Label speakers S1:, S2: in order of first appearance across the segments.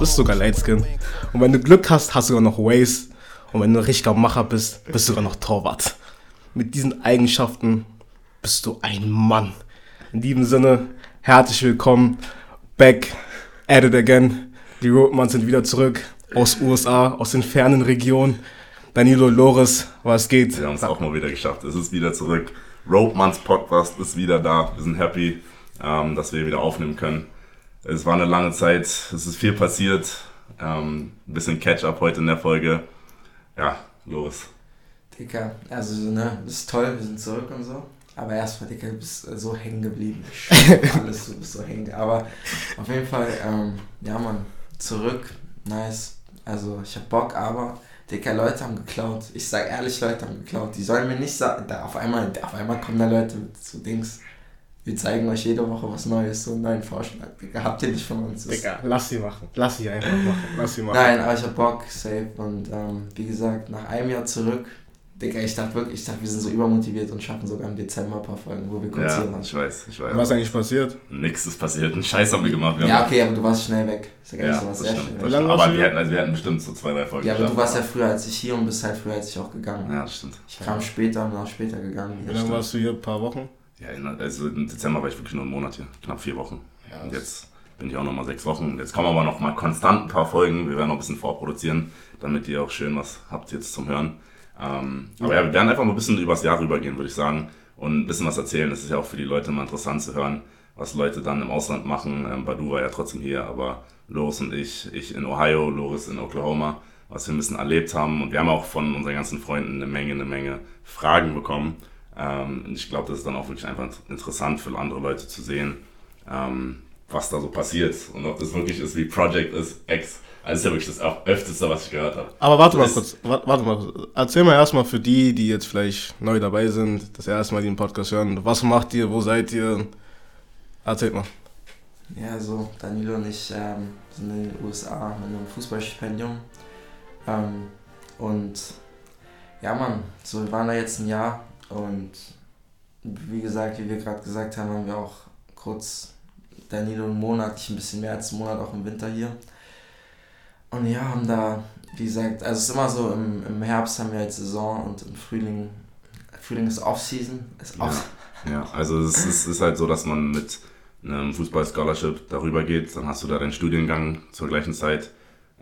S1: du bist sogar Lightskin. Und wenn du Glück hast, hast du sogar noch Waze. Und wenn du ein richtiger Macher bist, bist du sogar noch Torwart. Mit diesen Eigenschaften bist du ein Mann. In diesem Sinne, herzlich willkommen. Back at it again. Die Roadmans sind wieder zurück aus USA, aus den fernen Regionen. Danilo Loris, was geht?
S2: Wir haben es auch mal wieder geschafft. Es ist wieder zurück. Roadmans Podcast ist wieder da. Wir sind happy, ähm, dass wir wieder aufnehmen können. Es war eine lange Zeit. Es ist viel passiert. Ähm, ein bisschen Catch-up heute in der Folge. Ja, los.
S3: Dicker, also ne, das ist toll, wir sind zurück und so. Aber erstmal, Dicker, du bist äh, so hängen geblieben. Alles, du bist so hängen. Aber auf jeden Fall, ähm, ja man, zurück, nice. Also ich hab Bock, aber Dicker, Leute haben geklaut. Ich sag ehrlich, Leute haben geklaut. Die sollen mir nicht sagen, da auf einmal, auf einmal kommen da Leute mit so Dings. Wir zeigen euch jede Woche was Neues, so einen neuen Vorschlag. Digga, habt ihr nicht von uns.
S1: Digga, lass sie machen. Lass sie einfach machen. Lass sie machen.
S3: Nein, aber ich hab Bock, safe. Und ähm, wie gesagt, nach einem Jahr zurück, Digga, ich dachte wirklich, ich dachte, wir sind so übermotiviert und schaffen sogar im Dezember ein paar Folgen, wo wir kurz
S2: Ja,
S3: hier waren.
S2: ich weiß, ich weiß.
S1: Was ist eigentlich passiert?
S2: Nix ist passiert. Einen Scheiß haben wir gemacht. Wir
S3: Ja, okay, aber du warst schnell weg. Ehrlich,
S2: ja
S3: du
S2: das
S3: warst sehr
S2: stimmt.
S3: schnell
S2: Das
S3: weg.
S1: lange
S2: stimmt.
S1: warst
S2: Aber wir hatten, also wir hatten bestimmt so zwei, drei Folgen
S3: Ja, aber du warst ja früher als ich hier und bist halt früher als ich auch gegangen.
S2: Ja, das stimmt.
S3: Ich kam später und bin auch später gegangen.
S1: Wie lange warst du hier? Ein paar Wochen?
S2: Ja, also im Dezember war ich wirklich nur einen Monat hier. Knapp vier Wochen.
S1: Ja,
S2: Und jetzt bin ich auch nochmal sechs Wochen. Jetzt kommen aber noch mal konstant ein paar Folgen. Wir werden noch ein bisschen vorproduzieren, damit ihr auch schön was habt jetzt zum Hören. Ähm, aber ja, wir werden einfach mal ein bisschen übers Jahr rübergehen, würde ich sagen. Und ein bisschen was erzählen. Das ist ja auch für die Leute mal interessant zu hören, was Leute dann im Ausland machen. Ähm, Badu war ja trotzdem hier, aber Loris und ich, ich in Ohio, Loris in Oklahoma, was wir ein bisschen erlebt haben. Und wir haben auch von unseren ganzen Freunden eine Menge, eine Menge Fragen bekommen. Ähm, und ich glaube, das ist dann auch wirklich einfach interessant für andere Leute zu sehen, ähm, was da so passiert und ob das wirklich ist wie Project ist X. Also das ist ja wirklich das auch öfteste, was ich gehört habe.
S1: Aber warte mal kurz, wa- warte mal kurz. Erzähl mal erstmal für die, die jetzt vielleicht neu dabei sind, das erste Mal den Podcast hören. Was macht ihr? Wo seid ihr? Erzählt mal.
S3: Ja, so, Danilo und ich ähm, sind in den USA mit einem Fußballstipendium. Ähm, und ja, Mann, so wir waren da jetzt ein Jahr und wie gesagt, wie wir gerade gesagt haben, haben wir auch kurz Danilo einen Monat, ich ein bisschen mehr als einen Monat auch im Winter hier. Und ja, haben da, wie gesagt, also es ist immer so, im, im Herbst haben wir halt Saison und im Frühling, Frühling ist Off-Season, ist
S2: Ja.
S3: off
S2: Ja, also es ist, ist halt so, dass man mit einem Fußball-Scholarship darüber geht, dann hast du da deinen Studiengang zur gleichen Zeit.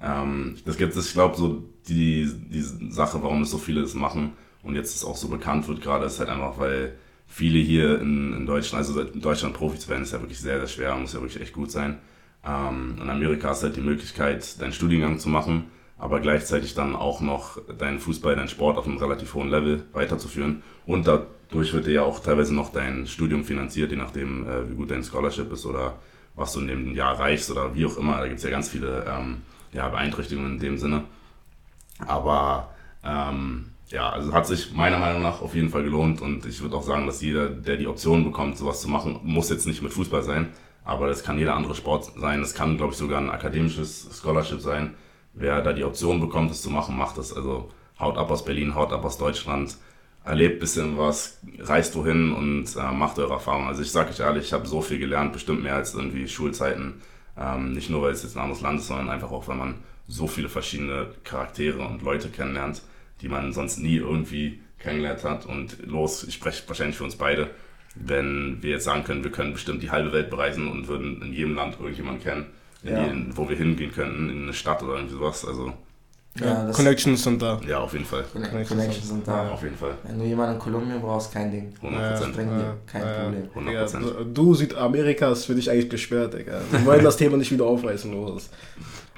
S2: Ähm, das gibt es, ich glaube, so die, die Sache, warum es so viele das machen und jetzt es auch so bekannt wird gerade, ist halt einfach, weil viele hier in, in Deutschland, also in Deutschland Profi zu werden, ist ja wirklich sehr, sehr schwer, muss ja wirklich echt gut sein. Ähm, in Amerika hast du halt die Möglichkeit, deinen Studiengang zu machen, aber gleichzeitig dann auch noch deinen Fußball, deinen Sport auf einem relativ hohen Level weiterzuführen. Und dadurch wird dir ja auch teilweise noch dein Studium finanziert, je nachdem, äh, wie gut dein Scholarship ist oder was du in dem Jahr erreichst oder wie auch immer. Da gibt es ja ganz viele ähm, ja, Beeinträchtigungen in dem Sinne. Aber ähm, ja, also hat sich meiner Meinung nach auf jeden Fall gelohnt und ich würde auch sagen, dass jeder, der die Option bekommt, sowas zu machen, muss jetzt nicht mit Fußball sein, aber das kann jeder andere Sport sein. Das kann, glaube ich, sogar ein akademisches Scholarship sein. Wer da die Option bekommt, das zu machen, macht das. Also haut ab aus Berlin, haut ab aus Deutschland, erlebt bisschen was, reist wohin und äh, macht eure Erfahrungen. Also ich sage euch ehrlich, ich habe so viel gelernt, bestimmt mehr als irgendwie Schulzeiten. Ähm, nicht nur, weil es jetzt ein anderes Land ist, sondern einfach auch, weil man so viele verschiedene Charaktere und Leute kennenlernt, die man sonst nie irgendwie kennengelernt hat. Und los, ich spreche wahrscheinlich für uns beide, wenn wir jetzt sagen können, wir können bestimmt die halbe Welt bereisen und würden in jedem Land irgendjemanden kennen, in
S3: Ja.
S2: die, wo wir hingehen könnten, in eine Stadt oder irgendwie sowas. Also
S3: Ja,
S1: Connections sind da.
S2: ja, auf jeden Fall.
S3: Connections, Connections sind da.
S2: Auf jeden Fall.
S3: Wenn du jemanden in Kolumbien brauchst, kein Ding.
S2: 100 Prozent.
S3: Dir, kein Problem.
S1: Digga,
S2: 100%.
S1: du- du, Südamerika, ist für dich eigentlich gesperrt, Digga. Wir wollen das Thema nicht wieder aufreißen, Loris.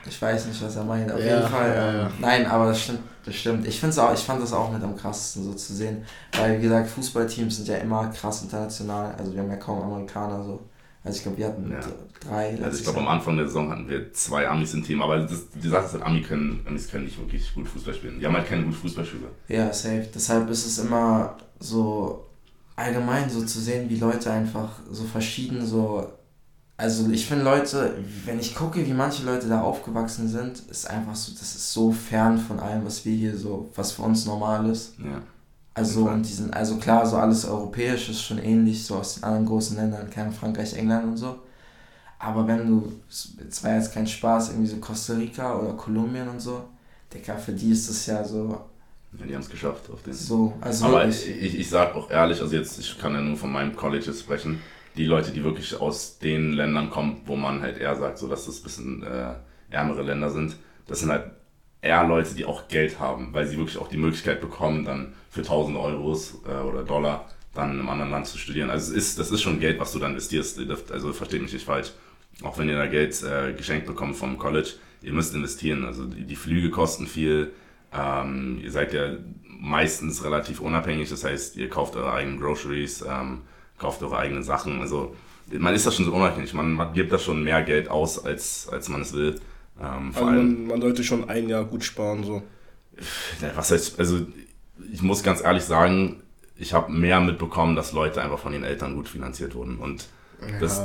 S3: Ich weiß nicht, was er meint. Auf
S1: Ja,
S3: jeden Fall.
S1: ja,
S3: ähm,
S1: ja.
S3: Nein, aber das stimmt. Das stimmt. Ich, find's auch, ich fand das auch mit am krassesten so zu sehen. Weil, wie gesagt, Fußballteams sind ja immer krass international. Also, wir haben ja kaum Amerikaner so. Also, ich glaube, wir hatten
S2: Ja.
S3: drei.
S2: Also ich glaube, am. Anfang der Saison hatten wir zwei Amis im Team, aber das, die Sache ist halt, Ami können, Amis können nicht wirklich gut Fußball spielen. Die haben halt keine guten Fußballspieler.
S3: Ja, safe. Deshalb ist es immer so allgemein so zu sehen, wie Leute einfach so verschieden so. Also ich finde Leute, wenn ich gucke, wie manche Leute da aufgewachsen sind, ist einfach so, das ist so fern von allem, was wir hier so, was für uns normal ist.
S2: Ja.
S3: Also, und die sind, also klar, so alles europäisch ist schon ähnlich, so aus den anderen großen Ländern, kein Frankreich, England und so. Aber wenn du, es war jetzt kein Spaß, irgendwie so Costa Rica oder Kolumbien und so, Digga, für die ist das ja so.
S2: Ja, die haben es geschafft auf den.
S3: So, also
S2: Aber
S3: wirklich.
S2: ich, ich sag auch ehrlich, also jetzt, ich kann ja nur von meinem College sprechen, die Leute, die wirklich aus den Ländern kommen, wo man halt eher sagt, so dass das ein bisschen äh, ärmere Länder sind, das sind halt eher Leute, die auch Geld haben, weil sie wirklich auch die Möglichkeit bekommen, dann für 1000 Euros äh, oder Dollar dann in einem anderen Land zu studieren. Also es ist, das ist schon Geld, was du dann investierst. Also versteht mich nicht falsch. Auch wenn ihr da Geld äh, geschenkt bekommt vom College, ihr müsst investieren. Also die, die Flüge kosten viel. Ähm, ihr seid ja meistens relativ unabhängig. Das heißt, ihr kauft eure eigenen Groceries, ähm, kauft eure eigenen Sachen. Also man ist da schon so unabhängig. Man, man gibt da schon mehr Geld aus, als, als man es will. Ähm, vor
S1: Also
S2: allem,
S1: man, man sollte schon ein Jahr gut sparen, so.
S2: ja, was heißt, also ich muss ganz ehrlich sagen, ich habe mehr mitbekommen, dass Leute einfach von den Eltern gut finanziert wurden. Und das,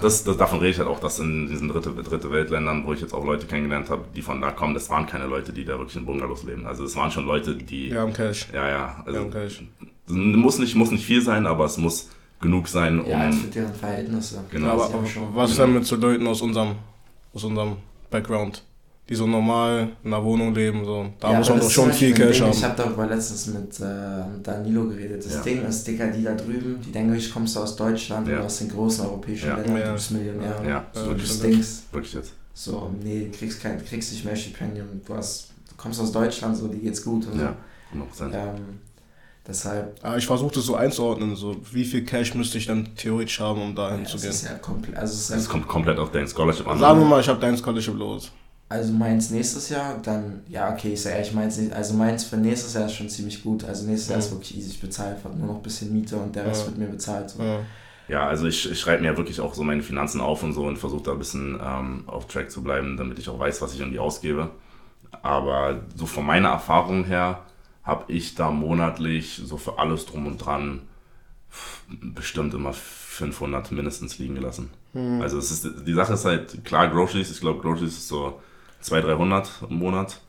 S2: das, das, davon rede ich halt auch, dass in diesen dritte, dritte Weltländern, wo ich jetzt auch Leute kennengelernt habe, die von da kommen, das waren keine Leute, die da wirklich in Bungalows leben. Also es waren schon Leute, die.
S1: Wir haben Cash.
S2: ja, ja. Also,
S1: haben Cash.
S2: muss, nicht, muss nicht viel sein, aber es muss genug sein, um.
S3: ja, halt für deren Verhältnisse.
S2: Genau.
S1: Aber, aber was ist denn mit so Leuten aus unserem, aus unserem Background, die so normal in einer Wohnung leben, so. Da
S3: Ja,
S1: muss man doch schon viel
S3: ein
S1: Cash
S3: Ding,
S1: haben.
S3: Ich habe darüber letztens mit äh, Danilo geredet. Das
S2: Ja.
S3: Ding ist, Dicker, die da drüben, die denken, ich kommst du aus Deutschland
S2: Ja.
S3: oder aus den großen europäischen
S2: Ja.
S3: Ländern,
S1: Ja.
S3: du bist Millionär.
S2: Ja, so
S3: Du
S2: das
S3: stinkst.
S2: wirklich jetzt.
S3: So, nee, du kriegst, kein, kriegst nicht mehr Stipendium. Du, hast, du kommst aus Deutschland, so, dir geht's gut. Und
S2: Ja, 100
S3: so. ähm, deshalb,
S1: Aber ich versuche das so einzuordnen, so wie viel Cash müsste ich dann theoretisch haben, um
S3: ja,
S1: dahin
S3: es
S1: zu gehen.
S3: ist ja komplett, also es ja,
S2: kommt komplett auf dein Scholarship an.
S1: Sagen wir mal, ich habe dein Scholarship los.
S3: also meins nächstes Jahr, dann, ja, okay, ich sag ehrlich, meins, also meins für nächstes Jahr ist schon ziemlich gut. Also nächstes Jahr
S1: Mhm.
S3: ist wirklich easy, ich bezahle nur noch ein bisschen Miete und der Rest
S1: Ja.
S3: wird mir bezahlt. So.
S1: Ja.
S2: Ja, also ich, ich schreibe mir ja wirklich auch so meine Finanzen auf und so und versuche da ein bisschen ähm, auf Track zu bleiben, damit ich auch weiß, was ich irgendwie ausgebe. Aber so von meiner Erfahrung her habe ich da monatlich so für alles drum und dran bestimmt immer 500 mindestens liegen gelassen. Also es ist, die Sache ist halt, klar, Groceries, ich glaube Groceries ist so 200, 300 im Monat.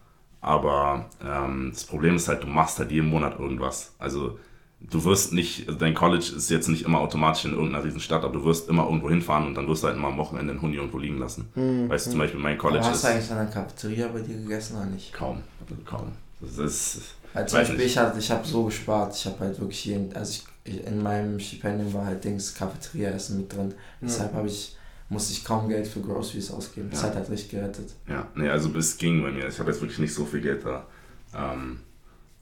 S2: Aber ähm, das Problem ist halt, du machst halt jeden Monat irgendwas. Also du wirst nicht, also dein College ist jetzt nicht immer automatisch in irgendeiner Riesenstadt, aber du wirst immer irgendwo hinfahren und dann wirst du halt immer am Wochenende einen Hund irgendwo liegen lassen. Weißt du, zum Beispiel mein College
S3: Aber hast
S2: ist
S3: du eigentlich an der Cafeteria bei dir gegessen oder nicht?
S2: kaum, also kaum. Das ist,
S3: Halt zum Beispiel, ich, ich habe so gespart, ich habe halt wirklich jeden, also ich, ich, in meinem Stipendium war halt Dings Cafeteria-Essen mit drin. Deshalb habe ich, musste ich kaum Geld für Groceries ausgeben. Das
S2: Ja.
S3: hat halt richtig gerettet.
S2: Ja, nee, also es ging bei mir. Ich habe jetzt wirklich nicht so viel Geld da. Ähm,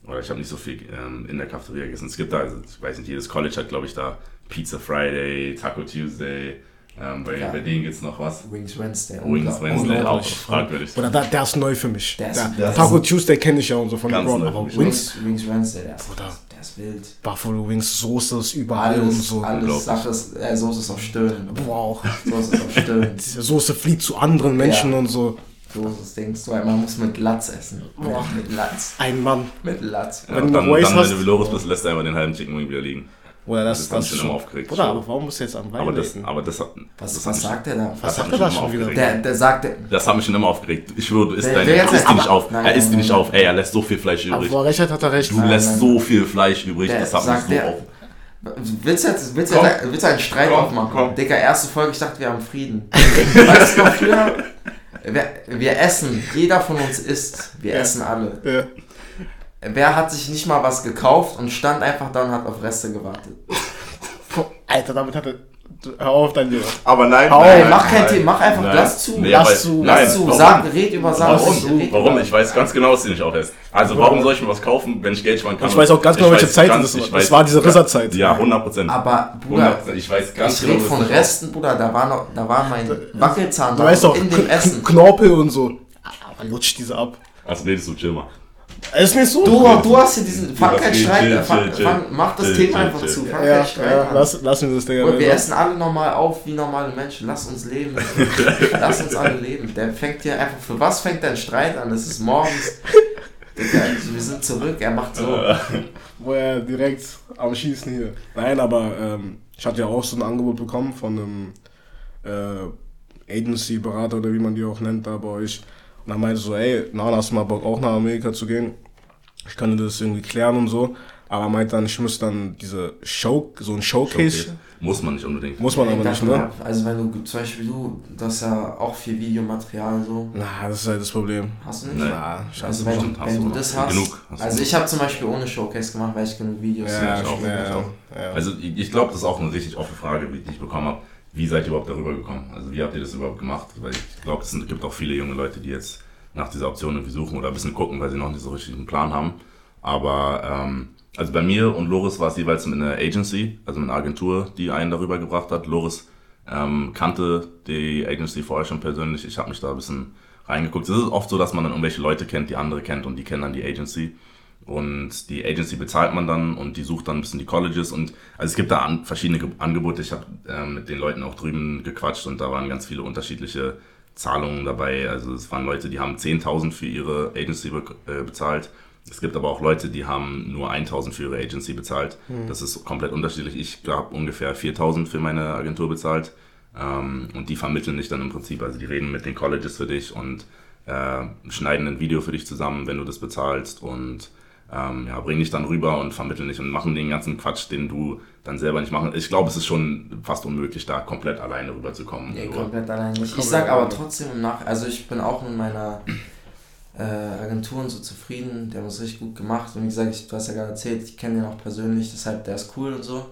S2: oder ich habe nicht so viel ähm, in der Cafeteria gegessen. Es gibt da, also, ich weiß nicht, jedes College hat, glaube ich, da Pizza Friday, Taco Tuesday. Ähm, bei,
S3: Ja.
S2: bei denen gibt es noch was.
S3: Wings Wednesday.
S2: Wings. Wednesday, auch fragwürdig.
S1: Oder da, der ist neu für mich.
S3: Der ist-
S1: Der-
S3: der ist-
S1: Taco Tuesday kenne ich ja und so von
S2: Ganz
S1: aber
S2: mich.
S1: Wings,
S3: Wings, Wednesday, der ist,
S1: Bruder.
S3: der ist wild.
S1: Buffalo Wings, Soße ist überall und
S3: Alles,
S1: so.
S3: alles. Sache ist, äh, Soße ist auf Stirn.
S1: Boah, auch.
S3: Soße ist auf Stirn.
S1: Soße fliegt zu anderen Menschen
S3: Ja.
S1: und so.
S3: Soße ist Dings. So, man muss mit Latz essen.
S1: Boah.
S3: Mit, mit Latz.
S1: Ein Mann.
S3: Mit Latz.
S2: Ja,
S1: Wenn
S2: und
S1: du
S2: dann, dann
S1: hast-
S2: wenn du Veloris bist, lässt er einfach den halben Chicken Wing wieder liegen.
S1: Oder das,
S2: Das
S1: das,
S2: hat mich
S1: ist
S2: schon immer aufgeregt. Schon.
S1: aber warum du jetzt am
S2: Aber das,
S1: Wein
S2: aber das hat,
S3: Was,
S2: das
S3: was sagt er da?
S2: das
S1: Was sagt er da schon wieder?
S3: Der, der sagt, der,
S2: Das hat mich schon immer aufgeregt. Ich schwöre, du isst
S3: Wer-
S2: deine,
S3: wer jetzt
S2: er isst die nicht auf.
S3: Nein,
S2: er isst die nicht auf. Ey, er lässt so viel Fleisch
S1: Aber
S2: übrig.
S1: wo er recht hat, er recht.
S2: Du
S3: Nein,
S2: lässt
S3: nein.
S2: so viel Fleisch übrig,
S3: Der
S2: das hat mich so
S3: der-
S2: auf.
S3: Willst du jetzt willst du
S2: Komm.
S3: jetzt, willst du einen Streit
S2: Komm,
S3: aufmachen?
S2: komm.
S3: Digga, erste Folge, ich dachte, wir haben Frieden. weißt du früher? Wir, wir essen, jeder von uns isst. Wir
S1: Ja.
S3: essen alle.
S1: Ja.
S3: Wer hat sich nicht mal was gekauft und stand einfach da und hat auf Reste gewartet?
S1: Alter, damit hat er. Hör auf dein Leben.
S2: Aber nein,
S1: Hau,
S3: Ey, mach kein Thema, mach einfach,
S2: Nein.
S3: lass zu.
S2: Nee,
S1: lass zu,
S2: nein,
S3: Lass zu,
S2: warum?
S3: sag, red über Sachen.
S2: Warum?
S3: red
S2: Warum?
S3: über-
S2: Ich weiß ganz genau, dass du nicht aufhörst. Also warum soll ich mir was kaufen, wenn ich Geld sparen kann?
S1: Ich weiß auch ganz genau,
S2: Ich
S1: welche Zeit
S2: ganz-
S1: das
S2: ich
S1: war. Das war diese Rizzerzeit.
S2: Ja, 100 Prozent.
S3: Aber, Bruder,
S2: Ich weiß ganz
S3: ich
S2: genau,
S3: rede
S2: dass
S3: von Resten, Bruder, da war noch, da war mein Wackelzahn
S1: Du weißt doch,
S3: in dem Essen.
S1: Knorpel und so. Aber lutscht diese ab.
S2: Also redest du, chill mal.
S1: Ist nicht so.
S3: Du, du hast hier diesen, fang
S2: geht,
S3: Streit,
S2: chill,
S3: fang,
S2: chill, chill.
S3: fang, mach das
S2: Chill,
S3: Thema
S2: chill,
S3: einfach
S2: chill.
S3: zu, fang
S1: Ja,
S3: keinen Streit
S1: ja,
S3: an.
S1: lass, lassen wir das, Digga.
S3: Bruder, wir essen alle normal auf wie normale Menschen. Lass uns leben. Lass uns alle leben. Der fängt hier einfach. Für was fängt dein Streit an? Es ist morgens. Digga, wir sind zurück. Er macht so.
S1: wo er direkt am Schießen hier. Nein, aber ähm, ich hatte ja auch so ein Angebot bekommen von einem äh, Agency-Berater oder wie man die auch nennt da bei euch. Und dann meinte so, ey, na, hast du mal Bock auch nach Amerika zu gehen? Ich kann dir das irgendwie klären und so. Aber er meint dann, ich muss dann diese Show, so ein Showcase.
S2: Showcase. Muss man nicht unbedingt.
S1: Muss man aber nicht, ne?
S3: Also wenn du zum Beispiel du, das ist ja auch viel Videomaterial so.
S1: Na, das ist halt das Problem.
S3: Hast du nicht?
S2: Nee.
S1: Na, scheiße.
S3: Also wenn,
S2: Stimmt, hast
S3: wenn
S2: du
S3: du das hast.
S2: Genug hast du
S3: also ich habe zum Beispiel ohne Showcase gemacht, weil ich genug Videos
S1: Ja,
S2: ich auch,
S1: ja,
S2: ich
S1: ja,
S2: auch.
S1: ja.
S2: Also ich, ich glaube, das ist auch eine richtig offene Frage, die ich bekommen habe. Wie seid ihr überhaupt darüber gekommen? Also wie habt ihr das überhaupt gemacht? Weil ich glaube, es gibt auch viele junge Leute, die jetzt nach dieser Option irgendwie suchen oder ein bisschen gucken, weil sie noch nicht so richtig einen Plan haben. Aber ähm, also bei mir und Loris war es jeweils mit einer Agency, also mit einer Agentur, die einen darüber gebracht hat. Loris ähm, kannte die Agency vorher schon persönlich. Ich habe mich da ein bisschen reingeguckt. Es ist oft so, dass man dann irgendwelche Leute kennt, die andere kennt und die kennen dann die Agency. Und die Agency bezahlt man dann und die sucht dann ein bisschen die Colleges und also es gibt da an, verschiedene Ge- Angebote. Ich habe ähm, mit den Leuten auch drüben gequatscht und da waren ganz viele unterschiedliche Zahlungen dabei. Also es waren Leute, die haben 10.000 für ihre Agency be äh, bezahlt. Es gibt aber auch Leute, die haben nur 1.000 für ihre Agency bezahlt. Das ist komplett unterschiedlich. Ich habe ungefähr 4.000 für meine Agentur bezahlt. Ähm, und die vermitteln dich dann im Prinzip. Also die reden mit den Colleges für dich und äh, schneiden ein Video für dich zusammen, wenn du das bezahlst und ähm, ja, bringen dich dann rüber und vermitteln dich und machen den ganzen Quatsch, den du dann selber nicht machen. Ich glaube, es ist schon fast unmöglich, da komplett alleine rüberzukommen.
S3: Nee,
S2: Nur-
S3: komplett allein nicht. Ich sag aber
S1: alleine.
S3: trotzdem im Nach... Also ich bin auch mit meiner äh, Agentur und so zufrieden. Der hat es richtig gut gemacht. Und wie gesagt, ich, du hast ja gerade erzählt, ich kenne den auch persönlich, deshalb der ist cool und so.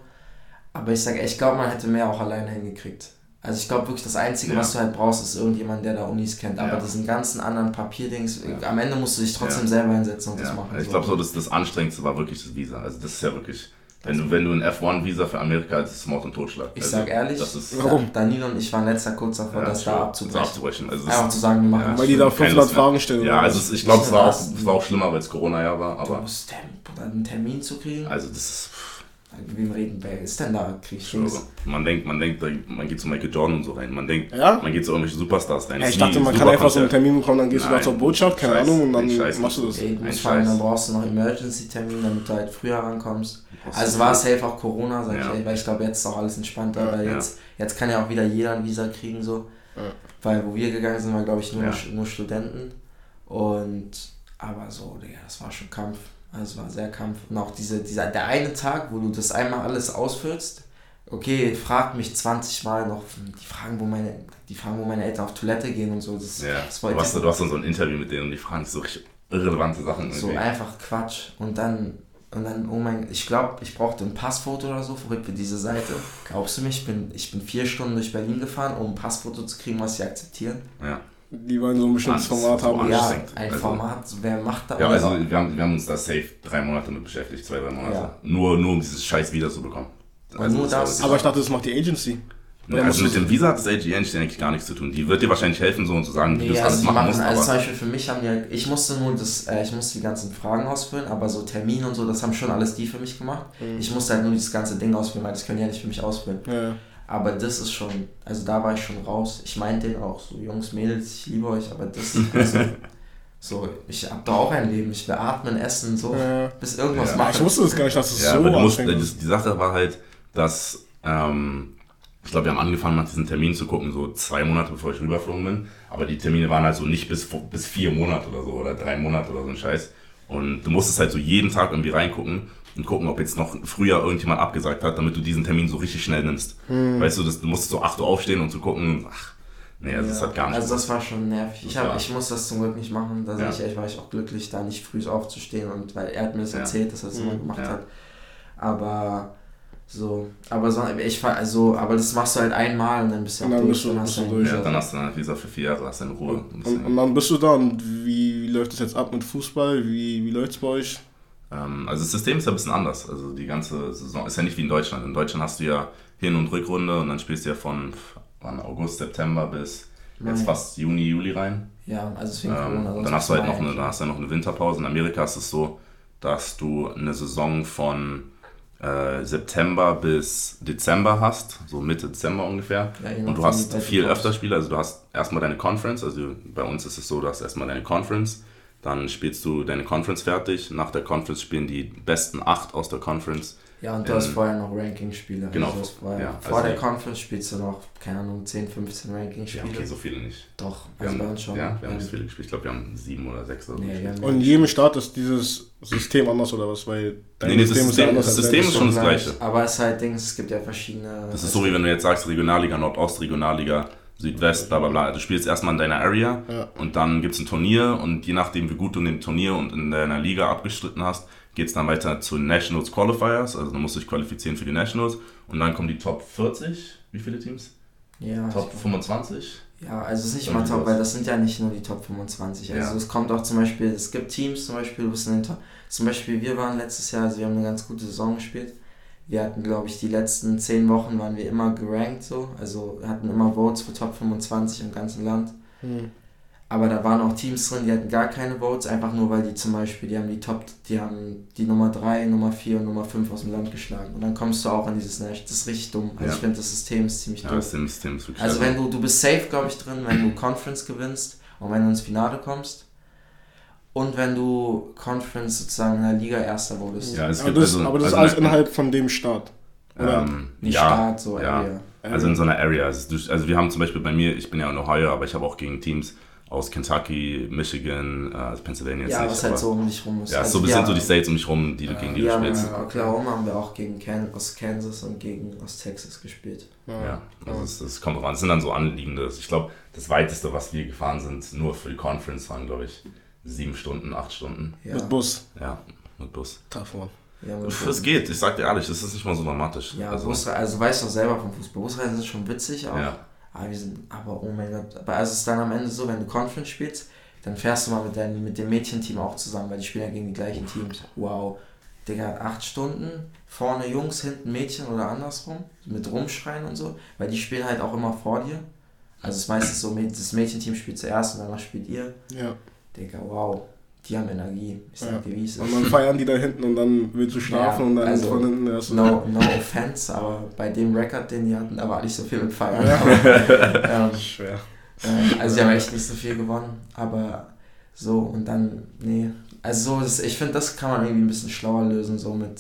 S3: Aber ich sage, ich glaube, man hätte mehr auch alleine hingekriegt. Also ich glaube wirklich, das Einzige,
S2: Ja.
S3: was du halt brauchst, ist irgendjemand, der da Unis kennt. Aber
S2: Ja.
S3: diesen ganzen anderen Papierdings,
S2: Ja.
S3: am Ende musst du dich trotzdem
S2: Ja.
S3: selber hinsetzen und das machen.
S2: ich glaube so, das, das Anstrengendste war wirklich das Visa. Also das ist ja wirklich, wenn du, wenn du ein F1-Visa für Amerika hast, ist es Mord und Totschlag.
S3: Ich
S2: also,
S3: sag ehrlich,
S2: das ist
S1: Warum?
S3: Danilo und ich waren letzter kurz davor,
S2: ja,
S3: das da
S2: so
S3: abzubrechen.
S2: abzubrechen. Also das
S3: Einfach
S2: ist-
S3: zu sagen, wir machen
S2: Ja,
S3: das.
S1: Weil die da
S2: keine
S1: 500
S2: Lust mehr.
S1: Fragen stellen.
S2: Ja, also ich glaube, es war, auch,
S3: Das-
S2: es war auch schlimmer, weil es Corona-Jahr war,
S3: Du
S2: aber
S3: musst Termin, Bruder, einen Termin zu kriegen.
S2: also das ist,
S3: Mit wem reden? Wer ist denn da? Krieg ich
S2: schwöre.
S3: Dings?
S2: man denkt, man denkt, man geht zu Michael Jordan und so rein, man denkt,
S1: Ja?
S2: man geht zu irgendwelchen Superstars rein.
S1: Ja, ich dachte, man kann einfach so einen. Termin bekommen, dann gehst du da
S2: Nein,
S1: zur Botschaft, keine
S2: Scheiß,
S1: Ahnung, und dann machst du das.
S3: Ey, du
S2: Scheiß.
S3: dann brauchst du noch Emergency-Termin, damit du halt früher rankommst. Also war es safe auch Corona, sag
S2: Ja.
S3: ich ehrlich, weil ich glaube, jetzt ist auch alles entspannter, weil
S2: Ja.
S3: jetzt, jetzt kann ja auch wieder jeder ein Visa kriegen, so.
S1: Ja.
S3: Weil wo wir gegangen sind, war glaube ich nur,
S2: Ja.
S3: nur Studenten. Und, aber so, Digga, das war schon Kampf. Also war sehr Kampf. Und auch diese, dieser, der eine Tag, wo du das einmal alles ausfüllst, okay, fragt mich 20 Mal noch, die fragen, wo meine, die fragen, wo meine Eltern auf Toilette gehen und so. Das,
S2: Ja,
S3: das
S2: du
S3: wollte
S2: hast, du hast dann so ein Interview mit denen und die fragen so richtig irrelevante Sachen.
S3: so
S2: irgendwie.
S3: einfach Quatsch. Und dann, und dann, oh mein, ich glaube, ich brauchte ein Passfoto oder so für für diese Seite. Glaubst du mich, ich bin, ich bin vier Stunden durch Berlin gefahren, um ein Passfoto zu kriegen, was sie akzeptieren?
S2: Ja.
S1: Die wollen so ein bestimmtes Format haben.
S2: an-
S3: Ja, ein
S2: Also-
S3: Format, wer macht da
S2: Ja, also wir haben, wir haben uns da safe drei Monate mit beschäftigt, zwei, drei Monate.
S3: Ja.
S2: Nur, nur um dieses Scheiß wieder zu bekommen.
S3: Und nur das-
S1: Aber ich dachte, das macht die Agency. Oder
S2: also mit
S1: du-
S2: dem Visa hat das AGN eigentlich gar nichts zu tun. Die wird dir wahrscheinlich helfen, so und zu sagen, wie du
S3: Nee,
S2: das
S3: also
S2: alles
S3: die
S2: machen
S3: machen,
S2: musst.
S3: also zum Beispiel für mich haben die, halt- ich musste nur das, äh, ich musste die ganzen Fragen ausfüllen, aber so Termine und so, das haben schon alles die für mich gemacht.
S2: Mhm.
S3: Ich musste halt nur dieses ganze Ding ausfüllen, weil das können die ja nicht für mich ausfüllen.
S1: Ja.
S3: Aber das ist schon, also da war ich schon raus. Ich meinte denen auch so, Jungs, Mädels, ich liebe euch, aber das, also, so, ich hab da auch ein Leben, ich will atmen, essen, so,
S1: Ja.
S3: bis irgendwas
S2: Ja.
S1: Ich
S3: machen.
S1: wusste das gar nicht, dass es
S2: ja,
S1: so
S2: aber du musst, die,
S1: ist.
S2: die Sache war halt, dass ähm, ich glaube, wir haben angefangen, nach diesen Terminen zu gucken, so zwei Monate bevor ich rüberflogen bin. Aber die Termine waren halt so nicht bis, bis vier Monate oder so oder drei Monate oder so ein Scheiß. Und du musstest halt so jeden Tag irgendwie reingucken und gucken, ob jetzt noch früher irgendjemand abgesagt hat, damit du diesen Termin so richtig schnell nimmst. Weißt du, das, du musstest so 8 Uhr aufstehen und zu gucken, ach, nee, also das
S3: Ja,
S2: hat gar nicht.
S3: Also das war schon nervig. Ich,
S2: Das
S3: hab, ich muss das zum Glück nicht machen. Da
S2: Ja.
S3: ich ehrlich, war ich auch glücklich, da nicht früh aufzustehen und weil er hat mir das
S2: Ja.
S3: erzählt, dass er das immer gemacht
S2: Ja.
S3: hat. Aber so, aber so, ich war also, aber das machst du halt einmal und dann bist du
S1: Und
S3: auch
S1: dann
S3: durch.
S1: bist du-
S3: dann hast
S1: du
S3: du
S1: durch.
S2: ja,
S3: ja,
S2: dann hast du dann Visa für vier Jahre, hast deine Ruhe.
S1: Und, und dann bist du da und wie, wie läuft es jetzt ab mit Fußball? Wie, wie läuft es bei euch?
S2: Ähm, also das System ist ja ein bisschen anders. Also die ganze Saison ist ja nicht wie in Deutschland. In Deutschland hast du ja Hin- und Rückrunde und dann spielst du ja von August, September bis jetzt
S3: Mai.
S2: fast Juni, Juli rein.
S3: ja, also deswegen
S2: Ähm,
S3: Corona.
S2: dann hast du halt noch eine, dann hast du noch eine Winterpause. In Amerika ist es so, dass du eine Saison von äh, September bis Dezember hast, so Mitte Dezember ungefähr.
S3: Ja,
S2: und du hast viel öfter Spiele, also du hast erstmal deine Conference, also bei uns ist es so, du hast erstmal deine Conference, dann spielst du deine Conference fertig, nach der Conference spielen die besten acht aus der Conference
S3: Ja, und du hast vorher noch Ranking-Spiele.
S2: Genau.
S3: Also vorher,
S2: ja,
S3: vor
S2: also
S3: der Conference spielst du noch, keine Ahnung, 10, 15
S2: Ja,
S3: Ranking-Spiele.
S2: okay, so viele nicht.
S3: Doch,
S2: Wir
S3: also bei
S2: haben,
S3: uns schon.
S2: ja, wir haben nicht so viele gespielt. Ich glaube, wir haben sieben oder sechs oder so.
S3: Nee,
S1: Und in jedem Staat ist dieses System anders oder was? Weil dein
S2: Nee, nee, das
S1: ja
S2: System-
S1: anders
S2: das System ist schon das Gleiche.
S3: Aber es ist halt Dings, es gibt ja verschiedene.
S2: Das ist so, wie wenn du jetzt sagst, Regionalliga Nordost, Regionalliga Südwest, bla bla bla. Du spielst erstmal in deiner Area
S1: Ja.
S2: und dann gibt es ein Turnier und je nachdem, wie gut du in dem Turnier und in deiner Liga abgestritten hast, geht es dann weiter zu Nationals Qualifiers. Also du musst dich qualifizieren für die Nationals und dann kommen die Top 40. Wie viele Teams?
S3: Ja,
S2: Top 25?
S3: Ja, also es ist nicht
S2: Irgendwie
S3: mal top, weil das sind ja nicht nur die Top 25. Also
S2: Ja.
S3: es kommt auch zum Beispiel, es gibt Teams zum Beispiel, du bist in den Top, zum Beispiel wir waren letztes Jahr, also wir haben eine ganz gute Saison gespielt. Wir hatten, glaube ich, die letzten 10 Wochen waren wir immer gerankt so, also wir hatten immer Votes für Top 25 im ganzen Land.
S1: Hm.
S3: Aber da waren auch Teams drin, die hatten gar keine Votes, einfach nur weil die zum Beispiel, die haben die Top, die haben die Nummer 3, Nummer 4 und Nummer 5 aus dem Land geschlagen. Und dann kommst du auch in dieses Nash. Das ist richtig dumm. Also
S2: Ja.
S3: ich finde, das System ist ziemlich
S2: Ja,
S3: dumm.
S2: das System ist wirklich
S3: Also wenn du, du bist safe, glaube ich, drin, wenn du Conference gewinnst und wenn du ins Finale kommst. Und wenn du Conference sozusagen in der Liga Erster wurdest.
S2: Ja, es
S1: Aber das,
S2: also,
S1: aber das
S2: also
S1: ist alles innerhalb von dem Staat. Oder?
S2: Ähm,
S3: Nicht
S2: ja,
S3: Staat, so
S2: ja.
S3: Area.
S2: Also in so einer Area. Also, also wir haben zum Beispiel bei mir, ich bin ja in Ohio, aber ich habe auch gegen Teams aus Kentucky, Michigan, äh, also Pennsylvania jetzt
S3: Ja,
S2: nicht.
S3: was halt so um dich rum ist.
S2: Ja,
S3: Also
S2: so
S3: wir
S2: sind so die States um mich rum, die du gegen die du spielst.
S3: in Oklahoma haben wir auch gegen Can aus Kansas und gegen aus Texas gespielt.
S2: Ja, also es, es kommt drauf an. Es sind dann so anliegende. Ich glaube, das weiteste, was wir gefahren sind, nur für die Conference, waren, glaube ich, sieben Stunden, acht Stunden.
S3: Ja.
S1: Mit Bus.
S2: Ja, mit Bus.
S1: One.
S3: Ja, mit
S2: Es geht, ich sag dir ehrlich, das ist nicht mal so dramatisch.
S3: Ja,
S2: also,
S3: Busre also weißt du doch selber vom Fußball. Busreisen sind schon witzig auch.
S2: ja.
S3: Aber wir sind, aber oh mein Gott. Aber also es ist dann am Ende so, wenn du Conference spielst, dann fährst du mal mit, deinem, mit dem Mädchenteam auch zusammen, weil die spielen ja gegen die gleichen Teams. Wow. Digga, acht Stunden, vorne Jungs, hinten Mädchen oder andersrum, mit rumschreien und so, weil die spielen halt auch immer vor dir. Also es ist meistens so, das Mädchenteam spielt zuerst und danach spielt ihr.
S1: Ja.
S3: Digga, wow, die haben Energie. Ich sag
S1: Ja.
S3: dir, wie es ist.
S1: Und dann feiern die da hinten und dann willst du schlafen
S3: Ja,
S1: und dann
S3: also,
S1: von hinten erst
S3: No, no offense, aber bei dem Rekord, den die hatten, da war nicht so viel mit Feiern.
S1: Ja.
S3: Aber, ähm,
S1: Schwer.
S3: äh, also die haben echt nicht so viel gewonnen, aber so und dann, nee. Also so, das, ich finde, das kann man irgendwie ein bisschen schlauer lösen, so mit.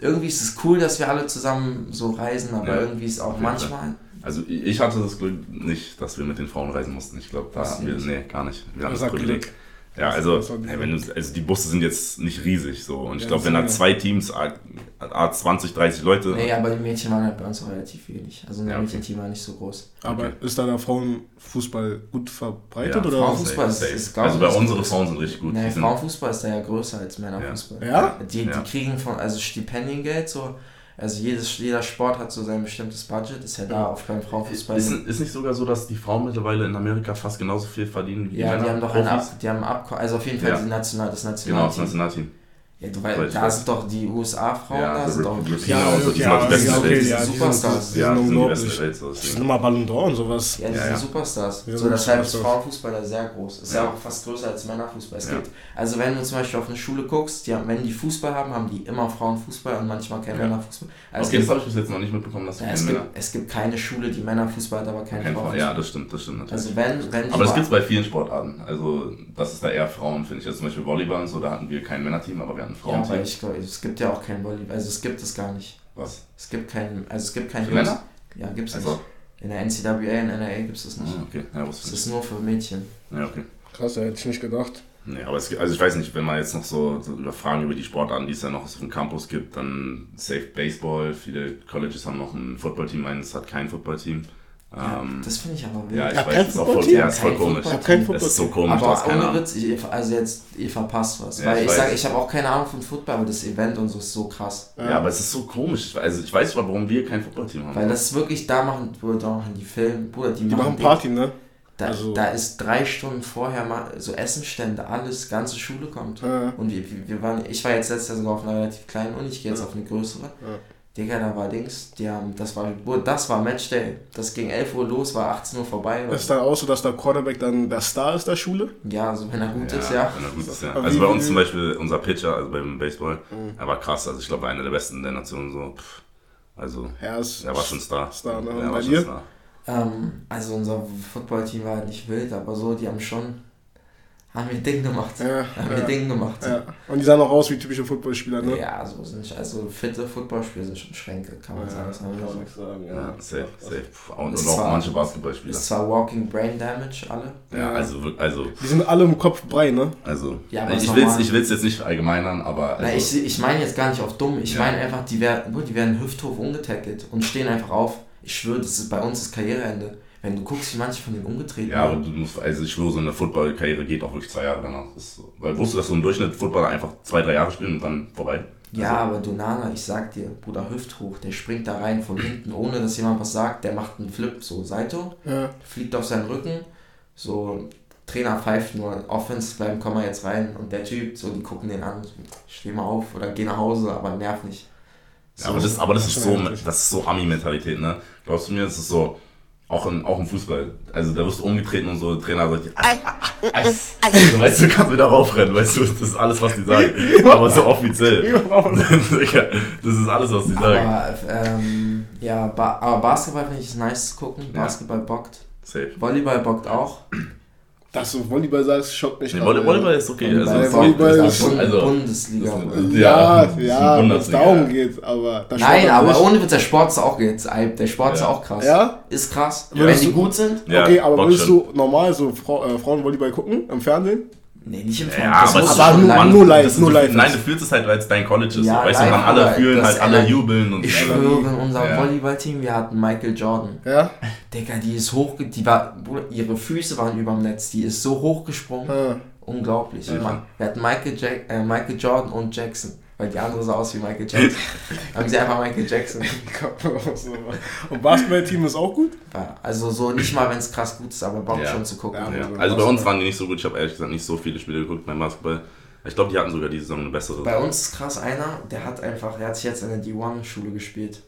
S3: Irgendwie ist es cool, dass wir alle zusammen so reisen, aber
S2: Ja,
S3: irgendwie ist auch manchmal.
S2: Also ich hatte das Glück nicht, dass wir mit den Frauen reisen mussten. Ich glaube, da hatten wir,
S3: nicht?
S2: nee, gar nicht. Wir hatten
S1: Das
S2: das
S1: hat
S2: Privileg.
S1: Glück.
S2: Ja, also, hey, wenn du, also die Busse sind jetzt nicht riesig so. Und ich
S1: Ja,
S2: glaube, wenn da zwei Teams, A, A 20, 30 Leute.
S3: Nee, aber die Mädchen waren halt bei uns auch relativ wenig. Also unser
S2: Ja, okay.
S3: Mädchenteam war nicht so groß.
S1: Aber
S2: Okay.
S1: ist da der Frauenfußball gut verbreitet
S2: Ja,
S1: oder?
S3: Frauenfußball ist-
S2: Safe.
S3: ist, glaub ich,
S2: Also bei unsere
S3: gut.
S2: Frauen sind richtig gut.
S3: Nee,
S2: Die
S3: Frauenfußball ist da ja größer als Männerfußball.
S1: Ja?
S3: Die,
S2: Ja.
S3: die kriegen von, also Stipendiengeld, so, also jedes, jeder Sport hat so sein bestimmtes Budget, ist ja da auch beim Frauenfußball.
S2: Ist, ist nicht sogar so, dass die Frauen mittlerweile in Amerika fast genauso viel verdienen wie die
S3: ja,
S2: Männer?
S3: die haben doch ein
S2: Profis?
S3: Ab, die haben Ab, also auf jeden Fall
S2: Ja.
S3: die National, das
S2: Genau, das
S3: Nationalteam. Ja, du
S2: ich
S3: da sind doch die USA-Frauen,
S2: Ja,
S3: da
S2: so
S3: sind doch
S1: Ja,
S2: Genau, so, die
S1: ja,
S2: sind
S1: ja, okay, ja, die sind,
S3: Superstars.
S1: die
S2: Ja,
S1: sind
S2: die sind die
S1: unglaublich.
S2: Welt. So,
S1: Das sind immer Ballon d'Or und sowas.
S3: Ja, die
S2: Ja,
S3: sind
S2: ja.
S3: Superstars.
S1: Ja,
S3: so, deshalb ist
S1: Superstars.
S3: Frauenfußball da sehr groß. Ist ja,
S2: Ja.
S3: auch fast größer als Männerfußball. Es
S2: Ja.
S3: gibt, also wenn du zum Beispiel auf eine Schule guckst, die haben, wenn die Fußball haben, haben die immer Frauenfußball und manchmal kein
S2: Ja.
S3: Männerfußball. Also
S2: Okay,
S3: es,
S2: das habe ich bis jetzt noch nicht mitbekommen, dass
S3: ja, es,
S2: keine
S3: gibt, es gibt keine Schule, die Männerfußball hat, aber kein
S2: Kein Frau.
S3: Frauenfußball.
S2: Ja, das stimmt, das stimmt natürlich.
S3: Also wenn, wenn
S2: aber das gibt es bei vielen Sportarten. Also das ist da eher Frauen, finde ich. Also zum Beispiel Volleyball und so, da hatten wir kein Männerteam, aber wir ein
S3: ja, aber
S2: Frauenteam.
S3: ich glaube, es gibt ja auch kein Volleyball. Also es gibt es gar nicht.
S2: Was?
S3: Es gibt kein, also es gibt kein
S2: Für Männer?
S3: Ja, gibt's
S2: Also,
S3: nicht. In der NCAA, in NRA gibt es das nicht.
S2: ah, okay. Ja,
S3: Es
S2: wusste ich
S3: ist nur für Mädchen.
S2: Ja, okay.
S1: Krass, hätte ich nicht gedacht.
S2: Nee, aber es gibt, also ich weiß nicht, wenn man jetzt noch so, so über Fragen über die Sportarten, die es ja noch auf dem Campus gibt, dann Safe Baseball. Viele Colleges haben noch ein Footballteam, meins hat kein Footballteam.
S3: Ja,
S2: Ähm,
S3: das finde ich aber wild.
S2: ja, ich
S1: Ja,
S2: weiß,
S1: kein
S2: das ist auch voll, ja, ist voll komisch.
S1: Ich
S2: Das ist so komisch,
S3: Aber ohne. Witz, ich, also jetzt, ihr verpasst was.
S2: Ja,
S3: weil
S2: ich
S3: ich, sage, ich habe auch keine Ahnung von Football, aber das Event und so ist so krass.
S2: Ja, aber es ist so komisch. Also ich weiß nicht, warum wir kein Footballteam haben.
S3: Weil das ist wirklich, da machen, Bruder, da machen die Film, Bruder, die,
S1: Die machen
S3: Ding.
S1: Party, ne?
S3: Da,
S1: also-
S3: da ist drei Stunden vorher mal so Essenstände, alles, ganze Schule kommt.
S1: Ja.
S3: Und wir, wir wir waren, ich war jetzt letztes Jahr sogar auf einer relativ kleinen Uni, ich gehe jetzt auf eine größere.
S1: Ja.
S3: Digga, da war Dings, die haben, das war, das war Matchday. Das ging 11 Uhr los, war 18 Uhr vorbei. Oder?
S1: Ist dann auch so, dass der Quarterback dann der Star ist der Schule?
S3: Ja, also wenn er gut
S2: ja,
S3: ist, ja.
S2: Wenn er gut ist, ja. Also bei uns zum Beispiel, unser Pitcher, also beim Baseball,
S1: Mhm.
S2: er war krass. Also ich glaube, einer der besten der Nation. So. Also,
S1: Er ist
S2: er war schon Star.
S1: Star, ne?
S2: Er war schon? Star.
S3: Ähm, also unser Footballteam war halt nicht wild, aber so, die haben schon. Haben wir Ding gemacht.
S1: Ja,
S3: haben wir
S1: ja.
S3: Ding gemacht.
S1: Ja. Und die sahen auch aus wie typische Footballspieler, ne?
S3: Ja, so sind also fitte Footballspieler sind schon Schränke, kann man sagen. Das haben wir so.
S1: sagen,
S2: Ja, safe, safe. Und, und auch
S3: zwar-
S2: manche Basketballspieler.
S3: Ist zwar Walking Brain Damage, alle.
S2: Ja, also, also,
S1: Die sind alle im Kopf brei, ne?
S2: also.
S3: Ja, aber
S2: ich will
S3: normal.
S2: ich will's jetzt nicht verallgemeinern, aber. Also,
S3: Na, ich, ich meine jetzt gar nicht auf dumm, ich
S2: Ja.
S3: meine einfach, die werden, die werden hüfthoch umgetackelt und stehen einfach auf. Ich schwöre, das ist bei uns das Karriereende. Wenn du guckst, wie manche von denen umgetreten
S2: ja, aber du musst, also ich schwöre, so eine Football-Karriere geht auch wirklich zwei Jahre danach. Das ist so. Weil wusstest du, dass so im Durchschnitt Footballer einfach zwei, drei Jahre spielen und dann vorbei?
S3: Ja,
S2: Also,
S3: aber Donana, ich sag dir, Bruder, hüfthoch, der springt da rein von hinten, ohne dass jemand was sagt, der macht einen Flip, so Saito,
S1: Ja.
S3: fliegt auf seinen Rücken, so Trainer pfeift nur, Offense bleiben, komm mal jetzt rein und der Typ, so die gucken den an, steh mal auf oder geh nach Hause, aber nerv nicht.
S2: Ja, aber das, aber das ist
S1: schon
S2: so, das ist so Ami-Mentalität, ne? Glaubst du mir, das ist so, auch, in, auch im Fußball. Also da wirst du umgetreten und so, Trainer sagt, ah. Also, weißt du, du kannst wieder raufrennen, weißt du, das ist alles, was die sagen. Aber so offiziell. Das ist alles, was die sagen.
S3: Aber, ähm, ja, ba aber Basketball finde ich ist nice zu gucken, Basketball bockt,
S2: Safe.
S3: Volleyball bockt auch.
S1: Dass du Volleyball sagst, schockt mich.
S2: Nee,
S1: auch,
S2: Volley-
S1: ja.
S2: Volleyball ist okay.
S3: Volleyball-
S2: Also,
S1: Volleyball
S2: das
S1: ist-
S2: ist also,
S3: Bundesliga.
S1: Ja,
S2: Ja,
S1: ja, wenn es
S2: Bundesliga.
S1: darum geht, aber da
S3: Nein, aber
S1: nicht.
S3: ohne Witz, der Sport ist auch jetzt, der Sport ist
S2: Ja.
S3: auch krass.
S1: Ja?
S3: Ist krass.
S1: Ja.
S3: Wenn die gut sind,
S2: ja,
S1: okay, aber würdest du normal so Frau, äh, Frauenvolleyball gucken im Fernsehen?
S3: Nee, nicht im
S2: Ja,
S3: Fernsehen.
S2: aber,
S3: Das
S2: es
S3: musst
S2: ist
S3: du
S1: aber nur- nur live. nur
S2: so-
S1: live
S2: Nein, du fühlst es halt, weil es dein College ist.
S3: Ja,
S2: weißt du, dann alle
S3: aber
S2: fühlen halt, alle jubeln und
S3: Ich schwöre, in unserem
S2: Ja.
S3: Volleyballteam, wir hatten Michael Jordan.
S1: Ja?
S3: Digga, die ist hoch, die war, ihre Füße waren über dem Netz, die ist so hochgesprungen.
S1: Ja.
S3: Unglaublich.
S2: Ja.
S3: Wir hatten Michael, Jack, äh, Michael Jordan und Jackson, weil die andere sah aus wie Michael Jackson. haben sie einfach Michael Jackson.
S1: Und Basketballteam ist auch gut?
S3: Ja, Also so nicht mal, wenn es krass gut ist, aber Bock
S2: Ja.
S3: schon zu gucken.
S1: Ja.
S2: Ja.
S1: Also
S2: Also bei uns waren die nicht so gut. Ich habe ehrlich gesagt nicht so viele Spiele geguckt beim Basketball. Ich glaube, die hatten sogar diese Saison eine bessere.
S3: Bei uns ist krass einer, der hat einfach, der hat sich jetzt in der D1-Schule gespielt.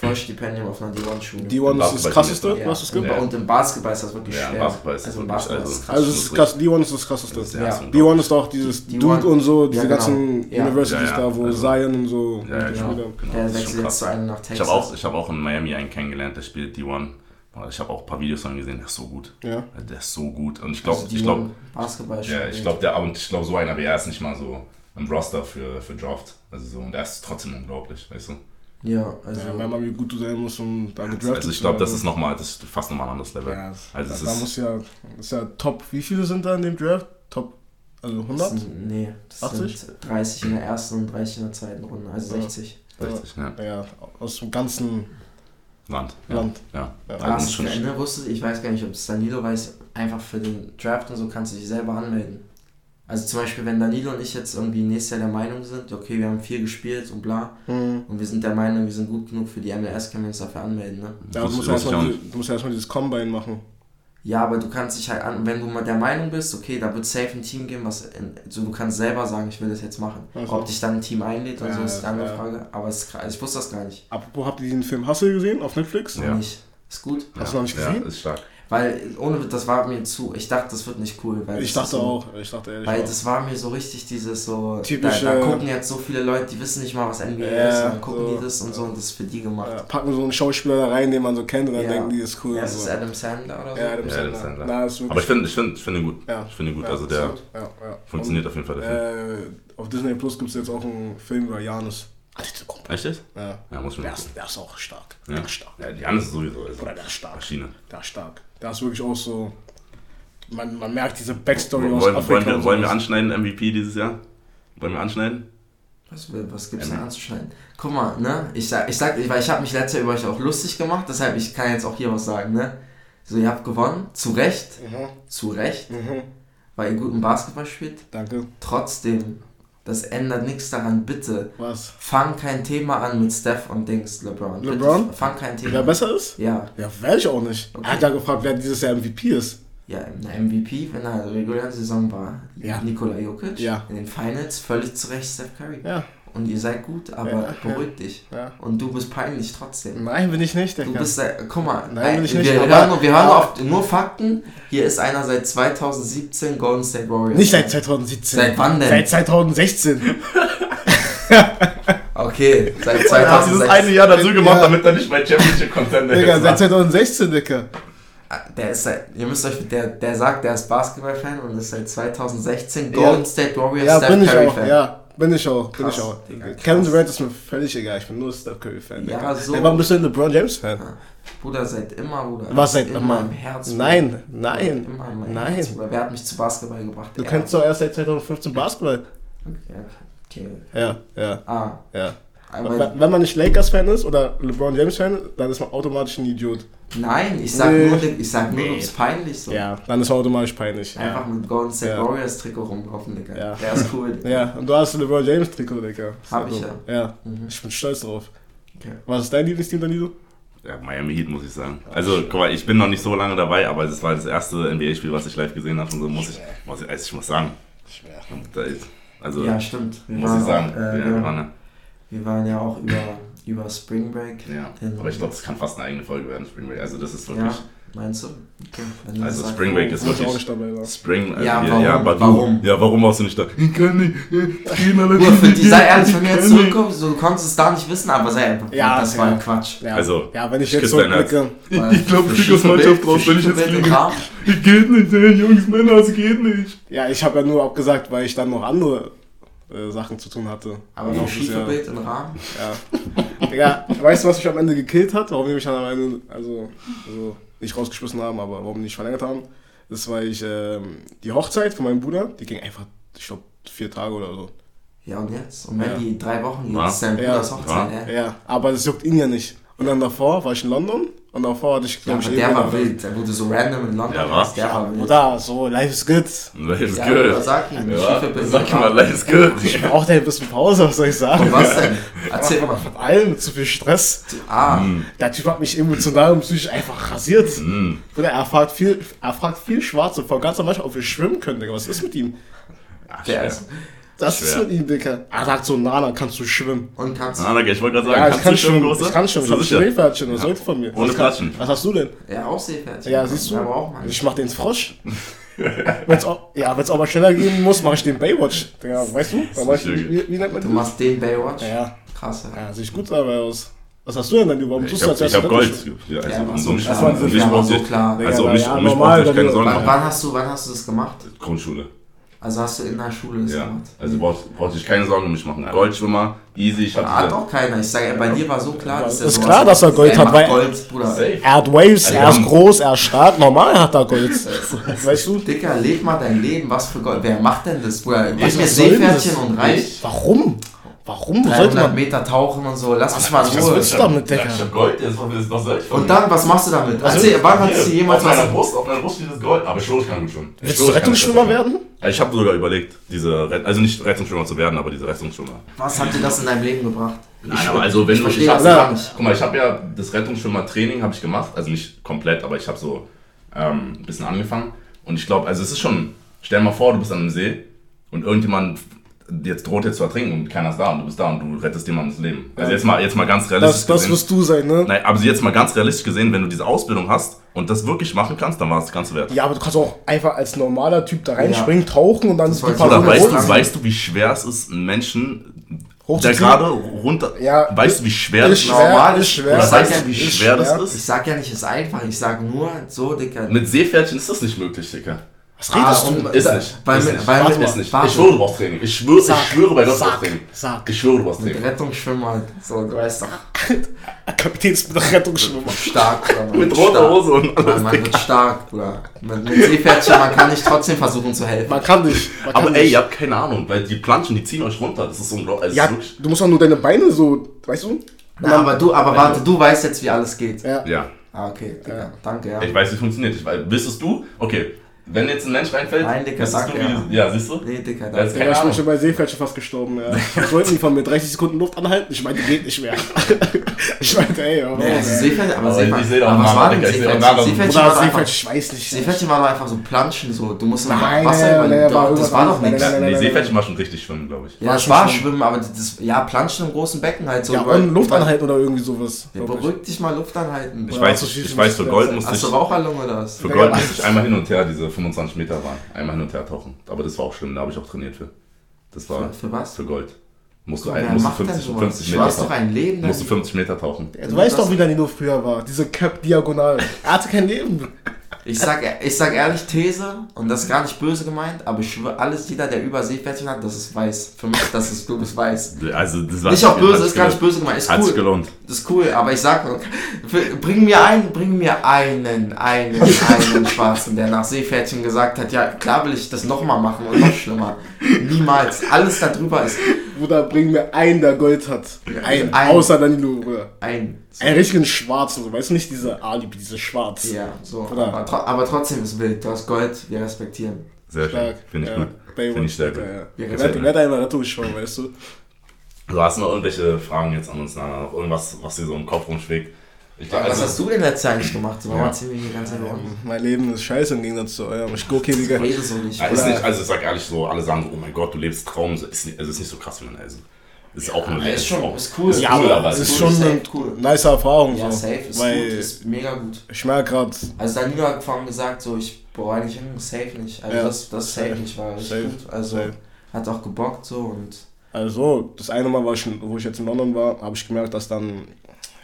S3: Vollstipendium auf einer D1-Schule.
S1: D1 ist das krasseste,
S3: ja.
S1: was es gibt.
S2: Ja.
S3: Und im Basketball ist das wirklich
S2: Ja,
S3: schwer.
S2: Basketball ist
S3: also Basketball
S2: also-
S3: ist es krass.
S1: Also ist krass, D1 ist das krasseste.
S2: Das ist
S3: Ja.
S2: ernst
S1: D1 ist auch dieses
S3: D1
S1: Duke und so, diese
S3: Ja, genau.
S1: ganzen
S3: Ja.
S1: Universities
S2: Ja, ja.
S1: da, wo
S2: Also-
S1: Zion und so
S2: Ja, genau. genau.
S3: Der wechselt jetzt zu einem nach
S2: Ich
S3: Texas.
S2: habe auch, ich hab auch in Miami einen kennengelernt, der spielt D1. Boah, Ich habe auch ein paar Videos von ihm gesehen, der ist so gut.
S1: Ja.
S2: Der ist so gut. Und ich glaube,
S3: also
S2: ich glaube,
S3: Basketball ist
S2: ja, ich glaube, der und ich glaube, so einer wie er ist nicht mal so im Roster für, für Draft. Also so, und der ist trotzdem unglaublich, weißt du?
S3: Ja, also.
S1: Ja, weil man wie gut du sein muss, um da gedraftet
S2: Also ich glaube, das ist nochmal, das ist fast nochmal ein anderes Level.
S1: Ja,
S2: also es
S1: da
S2: ist,
S1: muss ja, ist ja top, wie viele sind da in dem Draft? Top, also 100?
S3: Das sind, nee, das
S1: 80?
S3: sind 30 in der ersten und 30 in der zweiten Runde, also
S1: Ja.
S3: 60.
S2: richtig, ja.
S1: Ja, aus dem ganzen
S2: Land. Ja.
S1: Land.
S2: Ja.
S1: Ja.
S2: Also
S3: Krass,
S2: muss schon,
S3: ne, wusste ich weiß gar nicht, ob es Danilo weiß, einfach für den Draft und so kannst du dich selber anmelden. Also zum Beispiel, wenn Danilo und ich jetzt irgendwie nächstes Jahr der Meinung sind, okay, wir haben viel gespielt und bla,
S1: Mhm.
S3: und wir sind der Meinung, wir sind gut genug für die MLS, können wir uns dafür anmelden, ne?
S1: Ja, du musst erstmal du musst erstmal dieses Combine machen.
S3: Ja, aber du kannst dich halt an, wenn du mal der Meinung bist, okay, da wird safe ein Team geben, was, in, so du kannst selber sagen, ich will das jetzt machen.
S1: Also.
S3: Ob dich dann ein Team einlädt oder
S1: Ja,
S3: so, ist eine andere
S1: ja.
S3: Frage, aber es ich wusste das gar nicht.
S1: Apropos, habt ihr diesen Film Hustle gesehen auf Netflix?
S2: Ja.
S3: Nicht. Ist gut.
S1: Hast du noch nicht
S2: ja,
S1: gesehen?
S2: ist stark.
S3: Weil, ohne, das war mir zu, ich dachte, das wird nicht cool. Weil
S1: Ich
S3: das
S1: dachte
S3: so,
S1: auch, ich dachte ehrlich
S3: Weil
S1: auch.
S3: das war mir so richtig dieses so,
S1: Typische-
S3: da, da gucken jetzt so viele Leute, die wissen nicht mal, was NBA
S1: Ja,
S3: ist, und dann gucken
S1: so,
S3: die das und so und das ist für die gemacht.
S1: Ja, packen so einen Schauspieler da rein, den man so kennt und dann
S3: Ja.
S1: denken die, ist cool.
S3: Ja,
S1: und
S3: ist
S1: so.
S3: Adam Sandler oder so?
S1: Ja, Adam
S2: Ja,
S1: Sandler.
S2: Adam Sandler.
S1: Na, ist
S2: Aber ich finde ich find, ich find ihn gut.
S1: Ja.
S2: Ich finde ihn gut.
S1: Ja,
S2: also der
S1: gut. ja, ja.
S2: funktioniert auf jeden Fall.
S1: Und,
S2: Der Film.
S1: äh, auf Disney Plus gibt es jetzt auch einen Film über Janus.
S2: Echt jetzt?
S1: Ja.
S2: Ja, muss mir
S1: Der ist, der ist auch stark.
S2: Ja.
S1: Der ist stark.
S2: Ja, die andere ist sowieso. Also
S1: Oder der ist stark.
S2: Maschine.
S1: Der ist stark. Der ist wirklich auch so. Man, man merkt diese Backstory
S2: Wollen,
S1: aus
S2: wollen,
S1: Afrika.
S2: wollen, wir, wollen wir anschneiden, MVP dieses Jahr? Wollen wir anschneiden?
S3: Was, was gibt's
S2: Ähm.
S3: da anzuschneiden? Guck mal, ne? Ich sag, ich sag, weil ich habe mich letztes Jahr über euch auch lustig gemacht, deshalb ich kann jetzt auch hier was sagen, ne? So, ihr habt gewonnen, zu Recht,
S1: Mhm.
S3: zu Recht,
S1: Mhm.
S3: weil ihr guten Basketball spielt.
S1: Danke.
S3: Trotzdem, das ändert nichts daran, bitte.
S1: Was?
S3: Fang kein Thema an mit Steph und Dings, LeBron. Bitte,
S1: LeBron?
S3: fang kein Thema
S1: Wer besser ist?
S3: Ja,
S1: Ja, werde ich auch nicht.
S3: Okay.
S1: Er hat ja gefragt, wer dieses Jahr MVP ist.
S3: ja, in der MVP, wenn er in der regulären Saison war,
S1: Ja.
S3: Nikola Jokic.
S1: Ja.
S3: In den Finals völlig zu Recht Steph Curry.
S1: Ja.
S3: Und ihr seid gut, aber
S1: Ja,
S3: beruhig dich.
S1: Ja.
S3: Und du bist peinlich trotzdem.
S1: Nein, bin ich nicht,
S3: Du
S1: Digga.
S3: bist der, guck mal,
S1: Nein, will ich
S3: wir,
S1: nicht,
S3: wir
S1: aber-
S3: hören, nur- wir hören nur,
S1: aber-
S3: auf, nur Fakten. Hier ist einer seit 2017 Golden State Warriors.
S1: Nicht seit 2017.
S3: Seit wann denn?
S1: Seit 2016.
S3: Okay, seit
S2: Er hat dieses
S3: 2016.
S2: eine Jahr dazu gemacht,
S1: Ja.
S2: damit er nicht bei Championship Contender
S1: Digga,
S2: ist.
S1: seit 2016, Digga.
S3: Der ist seit, ihr müsst euch, der, der sagt, der ist Basketball-Fan und ist seit 2016 Golden
S1: Ja.
S3: State Warriors
S1: Ja,
S3: Steph
S1: bin ich
S3: Curry
S1: auch.
S3: Fan.
S1: Ja, bin ich auch. Bin
S3: Krass,
S1: ich auch.
S3: Digga.
S1: Kevin Durant ist mir völlig egal. Ich bin nur Steph Curry Fan.
S3: Ja, so.
S1: Ey, warum bist du ein LeBron James Fan?
S3: Bruder, seit immer, Bruder.
S1: Was seit
S3: immer
S1: immer?
S3: im Herz.
S1: Nein, nein,
S3: Immer in meinem
S1: nein.
S3: Herz, Bruder. Wer hat mich zu Basketball gebracht?
S1: Du
S3: Er.
S1: kennst doch erst seit 2015 Basketball.
S3: Okay, okay.
S1: Ja, ja,
S3: Ah,
S1: ja. Wenn wenn man nicht Lakers-Fan ist oder LeBron James-Fan, dann ist man automatisch ein Idiot.
S3: nein, ich sag
S1: Nee.
S3: nur, ich sag nur,
S1: Nee.
S3: du bist peinlich so.
S1: Ja, dann ist man automatisch peinlich.
S3: Einfach mit Golden State
S1: Ja.
S3: Warriors Trikot rumlaufen, Digga.
S1: Ja.
S3: Der ist cool. Digga.
S1: Ja, und du hast ein LeBron James-Trikot, Digga.
S3: Hab ich ja.
S1: Ja,
S3: Mhm.
S1: ich bin stolz drauf.
S3: Okay.
S1: Was ist dein Lieblingsteam, Danilo?
S2: Ja, Miami Heat, muss ich sagen. Also, guck mal, ich bin noch nicht so lange dabei, aber es war das erste NBA-Spiel, was ich live gesehen habe. Und so muss ich, muss ich, also ich muss sagen. Da ist, also,
S3: Ja, stimmt. Wir
S2: muss ich sagen.
S3: Auch, äh,
S2: ja, eine,
S3: wir waren ja auch über, über Spring Break.
S2: ja. Aber ich glaube, das kann fast eine eigene Folge werden, Spring Break. Also, das ist wirklich.
S3: Ja, meinst du? Okay.
S2: Also Spring. Break ist
S1: ich auch
S2: wirklich.
S1: nicht dabei war.
S2: Spring, also
S3: Ja, warum?
S2: ja, aber du,
S3: Warum?
S2: Ja, warum warst du nicht da? Ich kann nicht. äh, Gehen alle
S3: Bruder, für die, sei ehrlich, wenn du
S2: Ich
S3: jetzt
S2: kann nicht.
S3: zurückkommst, du konntest es da nicht wissen, aber sei einfach,
S1: Ja,
S3: das war
S1: ja.
S3: Quatsch.
S1: Ja,
S2: Also,
S1: ja, wenn ich
S2: ich
S1: jetzt zurückblicke.
S2: Ich, ich glaube, ich aus Mannschaft raus, wenn ich jetzt fliege.
S3: Rahmen.
S2: Geht nicht, ey, Jungs, Männer, es geht nicht.
S1: Ja, ich habe ja nur abgesagt, weil ich dann noch andere äh, Sachen zu tun hatte.
S3: Aber
S1: Laufe des Jahres.
S3: Schiefenbild im Rahmen?
S1: Ja. Digga, weißt du, was mich am Ende gekillt hat? Warum die mich dann am Ende, also, also nicht rausgeschmissen haben, aber warum die nicht verlängert haben? Das war ich, ähm, die Hochzeit von meinem Bruder, die ging einfach, ich glaube, vier Tage oder so.
S3: Ja, und jetzt? Und wenn
S1: Ja.
S3: die drei Wochen
S2: Ja.
S3: ist dein
S1: Ja.
S3: Bruders Hochzeit, ja.
S1: Ja, aber das juckt ihn ja nicht. Und dann davor war ich in London und davor hatte ich,
S3: Ja,
S1: glaube
S3: aber
S1: ich,
S3: der war wild. Der wurde so random in London.
S2: Ja, was?
S3: Der war wild.
S1: Oder so, life is good.
S2: Life is
S3: Ja,
S2: good.
S3: sag ihm,
S2: Ja, sag
S3: im
S2: mal, life is good.
S1: Ich brauchte ein bisschen Pause, was soll ich sagen?
S3: Und was denn? Erzähl mal.
S1: Von allem zu viel Stress.
S3: Ah,
S1: Der Typ hat mich emotional und psychisch einfach rasiert.
S2: Mm.
S1: Bruder, er fragt viel, er fragt viel Schwarze vor ganz am Anfang, ob wir schwimmen können, Digga. Was ist mit ihm?
S2: Ach,
S3: der ist.
S1: Das ist
S2: Schwer.
S1: mit ihm, Digga. Er sagt so, Nana, kannst du schwimmen?
S3: Und kannst
S2: Ah, okay, ich wollte gerade sagen,
S1: Ja, ich
S2: kannst
S1: kann
S2: du schwimmen,
S1: schon,
S2: Großer?
S1: ich kann schon. Ich hab? Schwimmbadchen, was sollst du von mir?
S2: Ohne Platschen.
S1: was hast du denn?
S3: Ja, auch Seepferdchen.
S1: Ja, siehst du?
S3: Aber auch mal.
S1: Ich mach den Frosch. wenn's auch, ja, wenn's auch mal schneller gehen muss, mach ich den Baywatch. Digga, weißt du? Ich,
S2: nicht
S1: wie, wie nennt man
S3: Du
S1: den?
S3: machst den Baywatch?
S1: Ja,
S3: Krass, ja.
S1: ja, sieht gut dabei aus. Was hast du denn denn?
S2: Ich
S1: tust du
S2: hab,
S1: als
S2: ich
S1: erstes
S2: hab Gold. Ja, also
S3: Ja, ja.
S2: Also um
S1: Ja,
S2: mich,
S1: ja,
S2: braucht ihr keine Sorgen
S3: du, wann hast du das gemacht?
S2: Grundschule.
S3: Also hast du in der Schule das
S2: Ja.
S3: gemacht?
S2: Also braucht, braucht ich keine Sorgen um mich machen. Goldschwimmer, easy. Ich
S3: Hat
S2: hatte
S3: auch keiner. Ich sage, bei dir war so klar, dass
S1: Ist
S3: er
S1: klar, dass er Gold hat, weil-
S3: Gold, Bruder.
S1: Er hat Waves,
S2: Also
S1: er ist groß, er ist stark. Normal hat er Gold. weißt du?
S3: Dicker, leb mal dein Leben. Was für Gold? Wer macht denn das, Bruder?
S1: Was
S3: mir? Seepferdchen und reich.
S1: Warum? Warum? Wo sollte
S3: 300
S1: man.
S3: Meter tauchen und so. Lass mich mal in
S1: was
S3: Ruhe.
S1: willst du damit, Digga?
S2: Ich hab Gold, das ist doch selbst.
S3: Und dann, was machst du damit? Erzähl, wann hast du jemals
S2: auf meiner
S3: was...
S2: Brust, auf meiner Brust steht das Gold. Aber ich schwöre, ich kann. Ich
S1: Willst du
S2: ich
S1: Rettungsschwimmer
S2: das
S1: werden?
S2: Ja, Ich habe sogar überlegt, diese, Rett- also nicht Rettungsschwimmer zu werden, aber diese Rettungsschwimmer.
S3: Was hat dir das in deinem Leben gebracht?
S2: Nein, aber also wenn
S3: ich
S2: du,
S3: verstehe
S2: ich hab,
S3: das
S2: guck mal, ich habe ja das Rettungsschwimmer-Training habe ich gemacht, also nicht komplett, aber ich habe so ähm, ein bisschen angefangen und ich glaube, also es ist schon, stell dir mal vor, du bist an einem See und irgendjemand jetzt droht jetzt zu ertrinken und keiner ist da und du bist da und du rettest jemandem das Leben. Also jetzt mal, jetzt mal ganz realistisch
S1: Das, das
S2: gesehen.
S1: wirst du sein, ne?
S2: Nein, aber jetzt mal ganz realistisch gesehen, wenn du diese Ausbildung hast und das wirklich machen kannst, dann war es das Ganze wert.
S1: Ja, aber du kannst auch einfach als normaler Typ da reinspringen, tauchen und dann
S3: Das
S1: die
S3: war jetzt
S1: Person
S2: weißt du, weißt du, wie schwer es ist, einen Menschen, der gerade runter,
S1: Ja,
S2: weißt du, wie schwer
S1: ist
S2: das ist?
S1: schwer,
S3: Normal
S1: ist schwer.
S2: Oder
S3: sag
S2: weißt
S3: ja,
S2: du, wie
S3: ist
S2: schwer das
S1: schwer.
S2: ist?
S3: Ich sag ja nicht, ist einfach. Ich sag nur so, Dicker.
S2: Mit Seepferdchen ist das nicht möglich, Digga.
S1: Was redest
S3: Ah,
S1: du?
S2: Ist
S3: Da-
S2: nicht.
S3: weil
S2: ist
S3: mit-
S2: nicht.
S3: weil
S2: Warte,
S3: mit-
S2: ist nicht. Ich schwöre, du brauchst Training. Ich schwöre,
S1: Sag,
S2: ich schwöre bei Gott, du
S1: sag,
S2: brauchst Training.
S1: sag.
S2: Ich schwöre, du brauchst
S3: Mit
S2: Training.
S3: Rettungsschwimmer, so, du weißt doch,
S1: Kapitän ist mit Rettungsschwimmer.
S3: stark. Bruder,
S2: Mit roter. Hose und
S3: Man,
S2: alles.
S3: man wird stark, Bruder. Mit, mit Seepferdchen, man kann nicht trotzdem versuchen zu helfen.
S1: Man kann nicht. Man kann
S2: Aber ey,
S1: nicht.
S2: ihr habt keine Ahnung, weil die Planschen, die ziehen euch runter. Das ist unglaublich.
S1: Ja,
S2: Also ist
S1: du musst auch nur deine Beine so, weißt du?
S3: Na, aber du, aber warte, du weißt jetzt, wie alles geht.
S1: Ja.
S2: ja,
S3: Ah, okay, Digga, danke, ja.
S2: ich weiß, wie es funktioniert. Ich weiß, wissest du? Okay, wenn jetzt ein Mensch reinfällt,
S3: Nein,
S2: wissest
S3: sag
S2: du,
S3: ja.
S2: ja, siehst du?
S3: Nee,
S2: ist
S3: danke.
S2: keine
S1: Ja, ich bin schon bei Seepferd schon fast gestorben, ja. Ich wollte von mir 30 Sekunden Luft anhalten. Ich meinte, geht nicht mehr. ich meinte, ey, oh,
S3: Nee, also
S1: ey.
S3: Seepferdchen, aber
S2: Aber
S3: Seepferdchen,
S2: ich seh doch
S3: aber was war denn
S2: Digga, ich
S1: weiß nicht.
S3: Seepferdchen war doch einfach so Planschen, so, du musst
S1: Nein,
S3: Wasser
S1: war
S3: Doch, das war doch nichts.
S2: Nee, Seepferdchen war schon richtig schwimmen, glaube ich.
S3: Ja,
S1: schon
S3: war. Schwimmen, aber das, ja, Planschen im großen Becken halt so.
S1: Ja,
S3: über-
S1: und Luft anhalten oder irgendwie sowas.
S3: Ja, beruhig dich mal, Luft anhalten.
S2: Ich weiß,
S1: so
S2: ich, weiß, für Gold musste
S3: Hast
S2: ich,
S3: du Raucherlunge oder was?
S2: für Gold musste ich einmal hin und her diese 25 Meter waren. Einmal hin und her tauchen. Aber das war auch schlimm, da habe ich auch trainiert für. Das war
S3: Für, für was?
S2: für Gold. Musst du, ein, musst du
S3: macht denn
S2: 50,
S3: sowas?
S2: 50
S3: Du
S2: Meter tauchen.
S3: ein Leben.
S2: Musst du
S3: dein-
S2: 50 Meter tauchen.
S1: Ja, du weißt doch, wie Danilo früher war. Diese Cap diagonal. Er hatte kein Leben.
S3: Ich sag, ich sag ehrlich These, und das ist gar nicht böse gemeint, aber ich schwöre, alles, jeder, der über Seepferdchen hat, das ist weiß. Für mich, das ist, du bist weiß.
S2: Also, das war
S3: Nicht auch böse, ist gar nicht böse gemeint. Ist
S2: Hat sich
S3: cool.
S2: gelohnt.
S3: Das ist cool, aber ich sag, bring mir einen, bring mir einen, einen, einen Schwarzen, der nach Seepferdchen gesagt hat, ja, klar will ich das nochmal machen und noch schlimmer. Niemals. Alles da drüber ist
S1: Bruder, bring mir einen, der Gold hat. Ein,
S3: Ein.
S1: außer Danilo, Bruder.
S3: ein.
S1: Einen richtigen Schwarzen, so. Weißt du nicht, diese Alibi, diese Schwarz.
S3: Ja, so. Aber, tro aber trotzdem ist wild. Du hast Gold, wir respektieren.
S2: Sehr.
S1: Stark.
S2: Finde ich
S1: ja.
S2: gut. Finde ich sehr gut.
S1: Ja, ja.
S3: Wir
S1: Wer hat- wer hat einmal Rettungsschwung, weißt du?
S2: Du hast noch irgendwelche Fragen jetzt an uns, Nana? Noch irgendwas, was dir so im Kopf rumschlägt? Ich glaub,
S3: Was
S2: also-
S3: hast du denn letztes Jahr eigentlich gemacht? So, warum
S2: Ja.
S3: erzählen wir die ganze Zeit rum?
S1: Mein Leben ist scheiße im Gegensatz zu eurem. Ich gucke hier, Digga.
S3: Rede so nicht.
S2: Ja, ist nicht, also ich sag ehrlich so, alle sagen so, oh mein Gott, du lebst Traum. So, Ist nicht, also ist nicht so krass wie man also Ist auch nur
S3: Ja, ist schon,
S2: auch-
S3: ist cool.
S2: Ist
S1: Ja,
S2: cool,
S1: aber es
S2: es
S1: ist
S2: ist
S1: schon eine
S3: cool.
S1: nice Erfahrung.
S3: Ja,
S1: so.
S3: safe, ist
S1: Weil
S3: gut, ist mega gut.
S1: ich merke gerade,
S3: Also Danilo hat vorhin gesagt, so ich bereue nicht hin, safe nicht. Also
S1: Ja,
S3: das, das safe,
S1: safe,
S3: nicht, war richtig
S1: safe,
S3: gut. Also
S1: safe.
S3: hat auch gebockt so und
S1: also das eine Mal, war ich, wo ich jetzt in London war, habe ich gemerkt, dass dann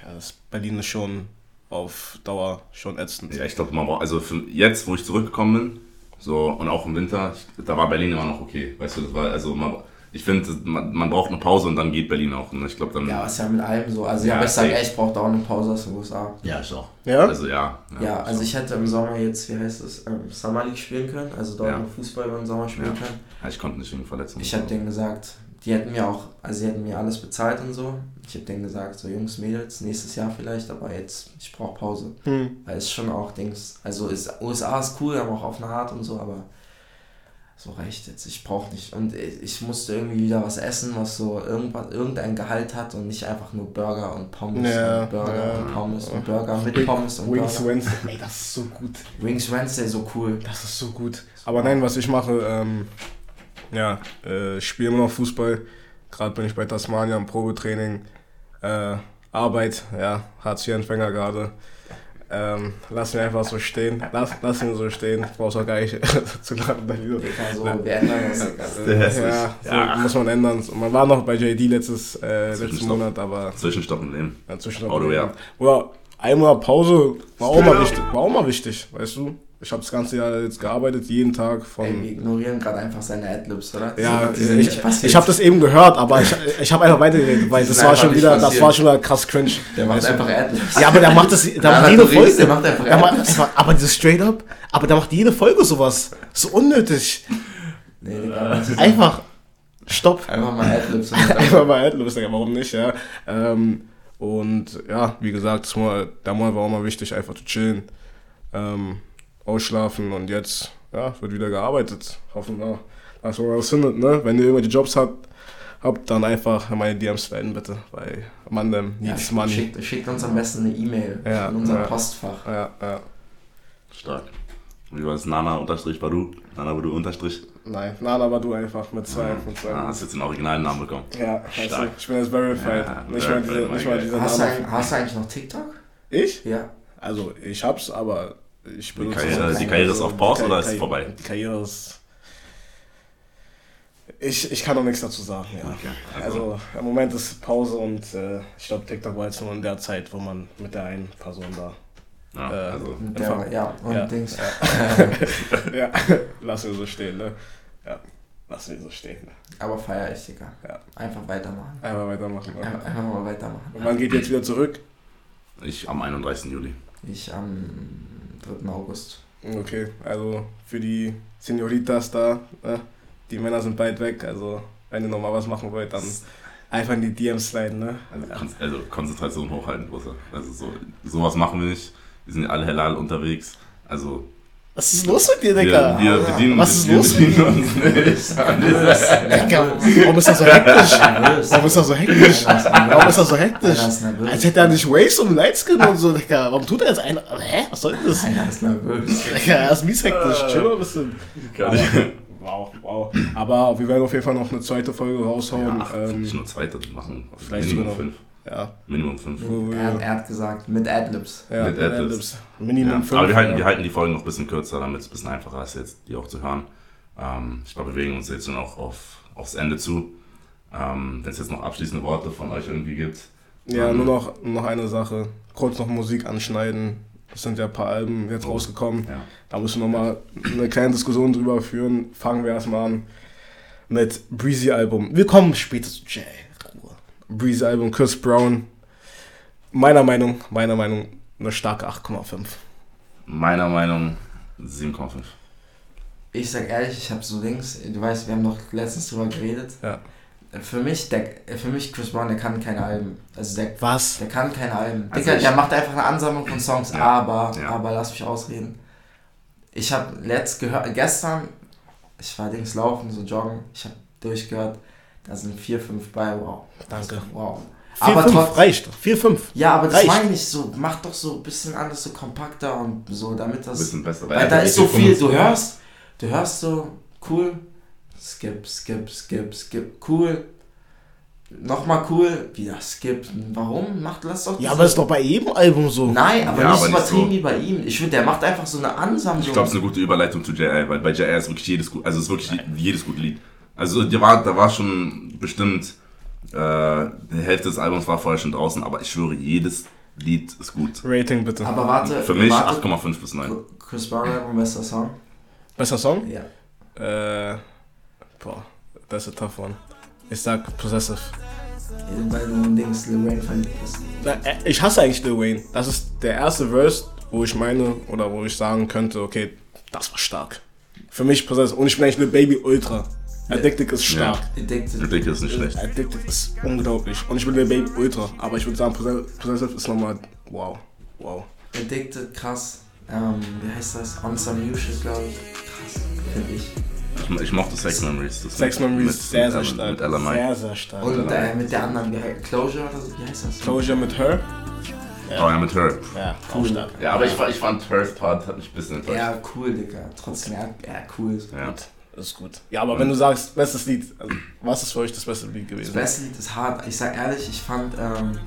S1: ja, das Berlin ist schon auf Dauer schon ätzend.
S2: Ja, ich glaube, man braucht, also für jetzt, wo ich zurückgekommen bin, so und auch im Winter, ich, da war Berlin immer noch okay. Weißt du, das war, also man, ich finde, man, man braucht eine Pause und dann geht Berlin auch. Und ich glaube dann.
S3: ja, ist ja mit allem so. Also ja,
S2: Ja,
S3: aber ich sag
S2: safe.
S3: echt, ich brauche auch eine Pause aus den USA.
S2: ja, ich auch.
S1: Ja?
S2: Also ja.
S3: Ja, also ich hätte im Sommer jetzt, wie heißt es, ähm, Summer League spielen können, also dort
S2: Ja.
S3: im Fußball den Sommer spielen
S2: Ja.
S3: können.
S2: Ja, ich konnte nicht wegen Verletzungen.
S3: Ich habe denen gesagt, die hätten mir auch, also sie hätten mir alles bezahlt und so. Ich habe denen gesagt, so Jungs, Mädels, nächstes Jahr vielleicht, aber jetzt, ich brauche Pause.
S1: Hm.
S3: Weil es schon auch Dings, also ist, USA ist cool, aber auch auf eine Art und so, aber so reicht jetzt. Ich brauche nicht. Und ich ich musste irgendwie wieder was essen, was so irgendwas, irgendein Gehalt hat und nicht einfach nur Burger und Pommes
S1: Ja,
S3: und Burger
S1: ja.
S3: und Pommes und Burger mit Pommes und
S1: Wings
S3: Burger.
S1: Wednesday. Ey, das ist so gut.
S3: Wings Wednesday, so cool.
S1: Das ist so gut. Aber nein, was ich mache, ähm, ja, äh, ich spiele immer noch Fußball. Gerade bin ich bei Tasmania im Probetraining. Äh, Arbeit, ja, Hartz-IV-Empfänger gerade. Ähm, lass mir einfach so stehen. Lass, lass ihn so stehen. Ich brauch's auch gar nicht zu laden.
S3: Also, wir ändern das.
S1: Ja, so
S2: Ja.
S1: muss man ändern. Man war noch bei JD letztes, äh, letzten. Monat, aber
S2: Zwischenstopp im Leben. All the way up.
S1: Oder einmal Pause war auch mal
S2: up.
S1: wichtig. War auch mal wichtig, weißt du? Ich habe das ganze Jahr jetzt gearbeitet, jeden Tag von.
S3: Ey, wir ignorieren gerade einfach seine Adlibs, oder?
S1: Ja,
S3: Die sind
S1: ich,
S3: nicht passiert.
S1: ich habe das eben gehört, aber ich, ich habe einfach weitergeredet, weil das war schon
S3: nicht
S1: wieder, das
S3: passiert.
S1: war schon wieder krass cringe.
S3: Der macht
S1: du?
S3: einfach Adlibs.
S1: Ja, aber der macht das, der
S3: Ja,
S1: macht jede Folge.
S3: der macht einfach Adlibs.
S1: aber dieses straight up, aber der macht jede Folge sowas. So unnötig.
S3: Nee, das
S1: Einfach, stopp.
S3: einfach mal Adlibs.
S1: Einfach mal Digga, warum nicht, ja. Ähm, und ja, wie gesagt, das Monat war auch mal wichtig, einfach zu chillen, ähm, ausschlafen und jetzt, ja, wird wieder gearbeitet. Hoffen wir, dass man was findet, ne? Wenn ihr irgendwelche Jobs habt, habt, dann einfach in meine DMs leiten, bitte, weil man dem
S3: Ja,
S1: needs money.
S3: schickt, schickt uns am besten eine E-Mail
S1: Ja,
S3: in unser
S1: ja.
S3: Postfach.
S1: Ja, ja.
S2: Stark. Wie war das? Nana unterstrich Badu? Nana Badu unterstrich?
S1: Nein, Nana war du einfach mit zwei, mit zwei.
S2: Ah, hast jetzt den originalen Namen bekommen.
S1: ja, du,
S2: Stark.
S1: ich bin jetzt verified.
S2: Ja,
S1: nicht, mal diese, nicht mal
S2: okay.
S1: dieser
S3: Hast du,
S1: Name.
S3: eigentlich, hast du eigentlich noch TikTok?
S1: Ich?
S3: Ja.
S1: Also, ich hab's, aber ich benutze
S2: Karriere-
S1: es
S2: die. Karriere ist auf Pause
S1: Die
S2: oder ist
S1: Karri-
S2: vorbei?
S1: Die Karriere ist. Ich, ich kann noch nichts dazu sagen, ja.
S2: Okay,
S1: also,
S2: also-
S1: im Moment ist Pause und äh, ich glaube, TikTok war jetzt nur in der Zeit, wo man mit der einen Person da.
S2: Ja,
S1: Äh,
S2: also,
S3: der, ja, und
S1: ja,
S3: Dings.
S1: ja, lass wir so stehen, ne? Ja, lass wir so stehen. Ne?
S3: Aber feier ich, Digga.
S1: Ja.
S3: Einfach weitermachen.
S1: Einfach weitermachen. Ne?
S3: Einfach, einfach mal weitermachen.
S1: Und wann geht jetzt wieder zurück?
S2: ich am 31. Juli.
S3: Ich am 3. August.
S1: Okay, also für die Senioritas da, ne? die Männer sind bald weg, also wenn ihr nochmal was machen wollt, dann einfach in die DMs sliden, ne?
S2: Also, also Konzentration hochhalten, Großer. Also so, sowas machen wir nicht. Wir sind ja alle halal unterwegs. Also
S1: Was ist los mit dir,
S2: wir,
S1: Digga?
S2: wir bedienen,
S1: Was ist
S2: wir
S1: los
S2: bedienen uns nicht.
S1: Digga, warum ist das so hektisch? Warum ist das so hektisch? Warum ist das so hektisch? Als hätte er nicht Waves und Lightskin und so, Digga. Warum tut er jetzt einen? Hä? Was soll denn das?
S3: Einer ist nervös.
S1: Digga, er ist mies hektisch. Chill mal ein bisschen. Wow, wow. Aber wir werden auf jeden Fall noch eine zweite Folge raushauen.
S2: Ach,
S1: ähm,
S2: nicht nur zweite machen.
S1: vielleicht sogar noch.
S2: fünf.
S1: Ja.
S2: Minimum fünf.
S1: Wo wir,
S3: Er, er hat gesagt, mit Adlibs.
S1: ja,
S2: mit Adlibs.
S1: Adlibs. Minimum
S2: Ja,
S1: 5.
S2: aber wir halten, wir halten die Folgen noch ein bisschen kürzer, damit es ein bisschen einfacher ist, jetzt die auch zu hören. Ähm, ich glaube, wir bewegen uns jetzt schon auch auf, aufs Ende zu. Ähm, Wenn es jetzt noch abschließende Worte von euch irgendwie gibt.
S1: Ja,
S2: ähm,
S1: nur noch, noch eine Sache. Kurz noch Musik anschneiden. Es sind ja ein paar Alben jetzt rausgekommen.
S2: Ja.
S1: Da müssen wir mal eine kleine Diskussion drüber führen. Fangen wir erstmal an mit Breezy Album. Wir kommen später zu Jay. Ruhe. Breezy Album, Chris Brown. Meiner Meinung, meiner Meinung, eine starke 8,5.
S2: Meiner Meinung 7,5.
S3: Ich sag ehrlich, ich habe so links, du weißt, wir haben doch letztens drüber geredet.
S1: Ja.
S3: Für mich, der, für mich Chris Brown, der kann keine Alben. Also der,
S1: Was?
S3: der kann keine Alben.
S2: Also ich-
S3: der macht einfach eine Ansammlung von Songs,
S2: Ja,
S3: aber,
S2: ja.
S3: aber lass mich ausreden. Ich habe letzt gehört, gestern, ich war links laufen, so joggen, ich habe durchgehört, da sind vier, fünf bei, wow.
S1: Danke.
S3: Wow.
S1: 4,
S3: Aber
S1: 5
S3: trotz-
S1: reicht. 4, 5.
S3: Ja, aber das
S1: Reicht.
S3: meine ich so, mach doch so ein bisschen alles so kompakter und so, damit
S2: Ein
S3: das.
S2: bisschen besser.
S3: Weil da ist so viel, du hörst, du hörst so, cool, skip, skip, skip, skip, cool, nochmal cool, wieder skip. Warum? Macht, lass doch
S1: Ja, aber das ist doch bei jedem Album so.
S3: Nein, aber
S2: Ja,
S3: nicht
S2: aber nicht
S3: übertrieben
S2: so.
S3: wie bei ihm. Ich finde, der macht einfach so eine Ansammlung.
S2: Ich glaube, es ist eine gute Überleitung zu J.R., weil bei J.R. ist wirklich jedes gut, also es ist wirklich jedes gute Lied. Also da war, da war schon bestimmt, äh, die Hälfte des Albums war vorher schon draußen, aber ich schwöre, jedes Lied ist gut.
S1: Rating bitte.
S3: aber warte,
S2: Für mich
S3: warte,
S2: 8,5 bis 9.
S3: Chris Brown Album, bester Song.
S1: Besser Song?
S3: Ja.
S1: Äh, boah, das ist a tough one. Ich sag Possessive.
S3: Weil du ein Dings Lil Wayne verliebt
S1: äh, Ich hasse eigentlich Lil Wayne. Das ist der erste Verse, wo ich meine, oder wo ich sagen könnte, okay, das war stark. Für mich Possessive. Und ich bin eigentlich eine Baby Ultra. Addicted ist stark.
S3: Addicted.
S2: Addicted ist nicht schlecht.
S1: Addicted ist unglaublich. Und ich bin eine Baby Ultra. Aber ich würde sagen, Possessive ist nochmal wow. Wow.
S3: Addicted, krass. Ähm, wie heißt das? On Some New Shit, glaube ich. Krass, finde ich.
S2: Ich, ich mochte Sex Memories. Das
S1: Sex
S2: mit-
S1: Memories
S2: mit-
S1: ist sehr, sehr
S2: mit-
S1: stark.
S2: Mit LMI.
S1: Sehr, sehr stark.
S3: Und äh, mit der anderen, wie heißt Closure oder so, wie heißt das?
S1: Closure mit Her?
S2: Oh ja, mit Her.
S1: Ja, auch stark.
S2: Ja, aber ich, ich fand Her's Part hat mich ein bisschen enttäuscht.
S3: Ja, cool, Digga. Trotzdem, ja, ja cool.
S2: Ja.
S1: Gut, das ist gut. Ja, aber wenn du sagst, bestes Lied, also, was ist für euch das beste Lied
S3: Das
S1: gewesen?
S3: beste Lied ist hart. Ich sag ehrlich, ich fand, ähm,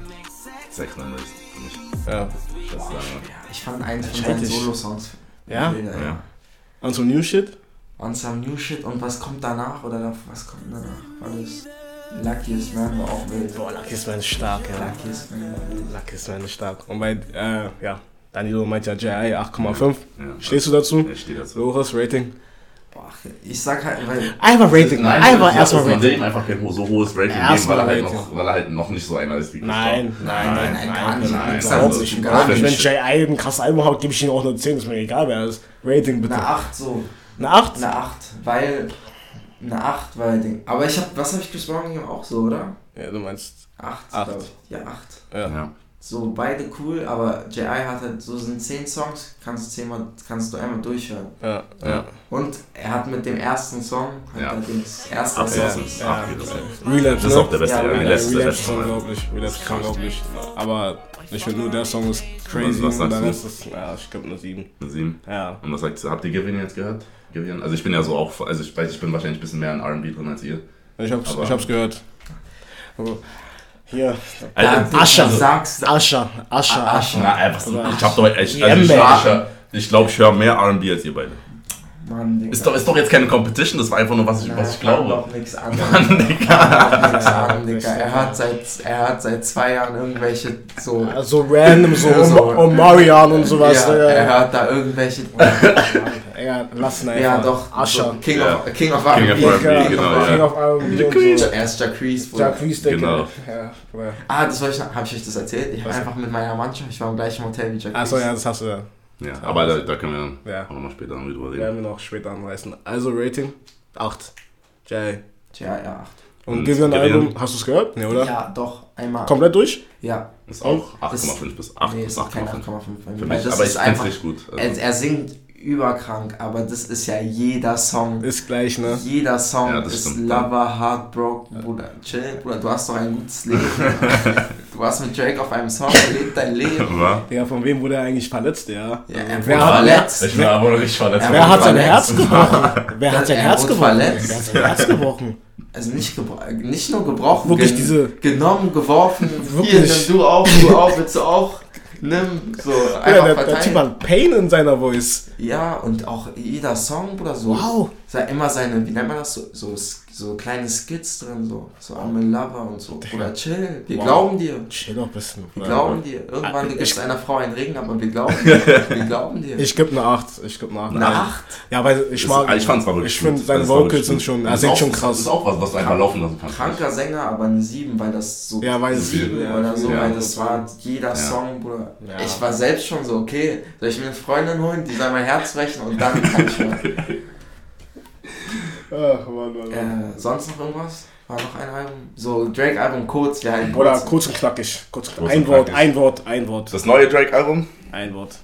S2: Sex Memories. für mich.
S1: Ja.
S2: Das ist, äh,
S3: ja, ich fand einen von seinen. Solo-Songs.
S1: Ja?
S3: wilder, ja.
S2: Ja.
S1: Und so New Shit?
S3: On Some New Shit und was kommt danach oder was kommt danach? War das Luckiest Man war auch wild.
S1: Boah, Lucky's Man ist stark, ja.
S3: Luckiest Man.
S1: Lucky's Man ist stark. Und bei, äh, ja, Danilo meint ja JI 8,5.
S2: Ja.
S1: Stehst du dazu?
S2: Ich stehe dazu.
S1: Loris, Rating?
S3: Boah, ich sag halt, weil
S1: Einfach Rating,
S2: Nein,
S1: einfach erstmal
S2: glaub, Man will
S1: Rating.
S2: ihm einfach kein so hohes Rating geben, weil er, halt
S1: Rating.
S2: noch, weil er halt noch nicht so einer ist wie
S1: Nein, nein, nein,
S3: nein,
S1: nein,
S3: gar nicht.
S1: nein,
S2: Nein,
S1: überhaupt
S2: also,
S1: nicht.
S2: gar
S1: nicht. Wenn. JI ein krasses Album hat, gebe ich ihm auch eine 10, ist mir egal, wer das. Rating bitte.
S3: eine 8 so.
S1: Eine 8?
S3: Eine 8, weil. Eine 8, weil Ding. Aber ich hab, was hab ich Chris Brown? Auch so, oder?
S1: Ja, du meinst
S3: 8,
S1: Acht.
S3: glaub ich. Ja, 8.
S1: Ja.
S2: Ja.
S3: So, beide cool, aber J.I. hat halt, so sind 10 Songs, kannst du zehnmal, kannst du einmal durchhören.
S1: Ja, ja.
S3: Und er hat mit dem ersten Song, hat
S2: Ja.
S3: er den ersten
S2: Ab
S3: Song.
S1: ja,
S2: Ach, wie das ist.
S1: Relapse,
S2: Das ist auch der beste,
S3: Ja,
S2: ja,
S3: Relapse,
S2: der letzte, der
S1: Relapse ist unglaublich. Relapse ist unglaublich. Aber ich finde nur der Song ist crazy
S2: Was- was
S1: und
S2: sagst
S1: dann
S2: du?
S1: ist ja, ich glaube eine 7.
S2: Eine sieben.
S1: Ja.
S2: Und was sagt habt ihr Givian jetzt gehört? Givian? Also ich bin ja so auch, also ich weiß, ich bin wahrscheinlich ein bisschen mehr in R&B drin als ihr.
S1: Ich hab's,
S2: Aber-
S1: ich hab's gehört. Aber hier,
S3: Ja,
S2: Also,
S1: Ascher.
S3: Du sagst,
S1: Ascher, Ascher,
S3: Ascher.
S2: na, einfach so, ich hab doch, ich, also ich, ich glaube, ich höre mehr R&B als ihr beide.
S3: Mann, Digga.
S2: Ist doch, ist doch jetzt keine Competition, das war einfach nur, was ich, was ich glaube.
S3: doch nichts an.
S2: Mann,
S3: Mann,
S2: Digga.
S3: nix an, Digga. Er hat seit, er hat seit zwei Jahren irgendwelche so.
S1: so random, so,
S3: Ja, so.
S1: um, Omarion und sowas.
S3: ja,
S1: Ja,
S3: er hört da irgendwelche.
S1: ja, lassen einfach.
S3: ja, doch.
S1: Ascher.
S3: So King,
S2: Ja.
S3: of, King of
S2: King
S3: R&B.
S2: of R&B,
S1: Ja,
S2: genau,
S1: King
S2: ja.
S1: of R&B und so.
S3: Er ist Jacquees.
S1: Jacques Decke.
S2: Genau.
S1: Ja.
S3: Ah, das wollte ich noch. Habe ich euch das erzählt? Ich habe einfach mit meiner Mannschaft, ich war im gleichen Hotel wie Jacques.
S1: Achso, ja, das hast du ja.
S2: Ja, aber da, da können wir dann
S1: Ja.
S2: auch nochmal später drüber reden.
S1: Werden wir noch später anreißen. Also Rating 8. Jay.
S3: Ja, ja.
S1: Und
S2: Und
S1: Givian? Album, hast du es gehört? Ne, oder?
S3: Ja, doch. Einmal.
S1: Komplett durch?
S3: Ja.
S2: Ist auch
S3: Das-
S2: 8,5 bis 8
S3: nee,
S2: bis
S3: ist auch kein
S2: 8,5.
S3: 8,5 bei mir.
S2: Für mich,
S3: das
S2: aber
S3: ist
S2: ich
S3: einfach.
S2: richtig gut.
S3: Er,
S2: Also,
S3: er singt überkrank, aber das ist ja jeder Song.
S1: Ist gleich, ne?
S3: Jeder Song
S2: Ja, das
S3: ist
S2: stimmt.
S3: Lover, Heartbroken, Bruder. Chill, Bruder, du hast doch ein gutes Leben. du warst mit Drake auf einem Song, leb dein Leben.
S2: war?
S1: Ja, von wem wurde er eigentlich verletzt, ja?
S3: Ja, er
S1: Wer
S3: wurde
S1: hat-
S3: verletzt.
S2: Ich bin aber noch richtig verletzt.
S3: Er
S1: Wer hat sein. Herz gebrochen? Wer hat sein
S3: Er
S1: Herz gebrochen? Wer hat sein Herz gebrochen?
S3: Also nicht, gebro nicht nur gebrochen,
S1: Wirklich
S3: gen-
S1: diese-
S3: genommen, geworfen. Hier,
S1: Wirklich.
S3: nimm du auch, du auch, willst du auch? Nimm, so, einfach
S1: Ja, der, der. Typ hat Pain in seiner Voice.
S3: Ja, und auch jeder Song, Bruder, so.
S1: Wow.
S3: Immer seine, wie nennt man das, so, so, so kleine Skits drin, so, so I'm a Lover und so. Oder chill, wir wow. glauben dir.
S1: Chill doch ein bisschen.
S3: Wir glauben dir. Irgendwann gibt es einer Frau einen Regen, aber wir glauben dir. Wir glauben dir.
S1: Ich gebe eine 8. Ich gebe eine 8.
S3: Eine 8?
S1: Ja, weil ich mag.
S2: Ich fand's wirklich
S1: Ich finde seine Vocals sind schon, er singt schon krass.
S2: Das ist auch was, was du einfach laufen lassen kannst.
S3: Kranker Sänger, aber eine 7, weil das so.
S1: Ja, weil es.
S3: Ja, oder so, ja. weil das war jeder Song, Bruder. Ja. Ich war selbst schon so, okay, soll ich mir eine Freundin holen, die soll mein Herz brechen und dann kann ich hören.
S1: Ach, Mann, Mann,
S3: Mann. Äh, sonst noch irgendwas? War noch ein Album? So, Drake-Album kurz, wir halten
S1: Oder kurz und knackig. Kurz, kurz ein Wort, ein Wort, ein Wort.
S2: Das neue Drake-Album?
S1: Ein Wort.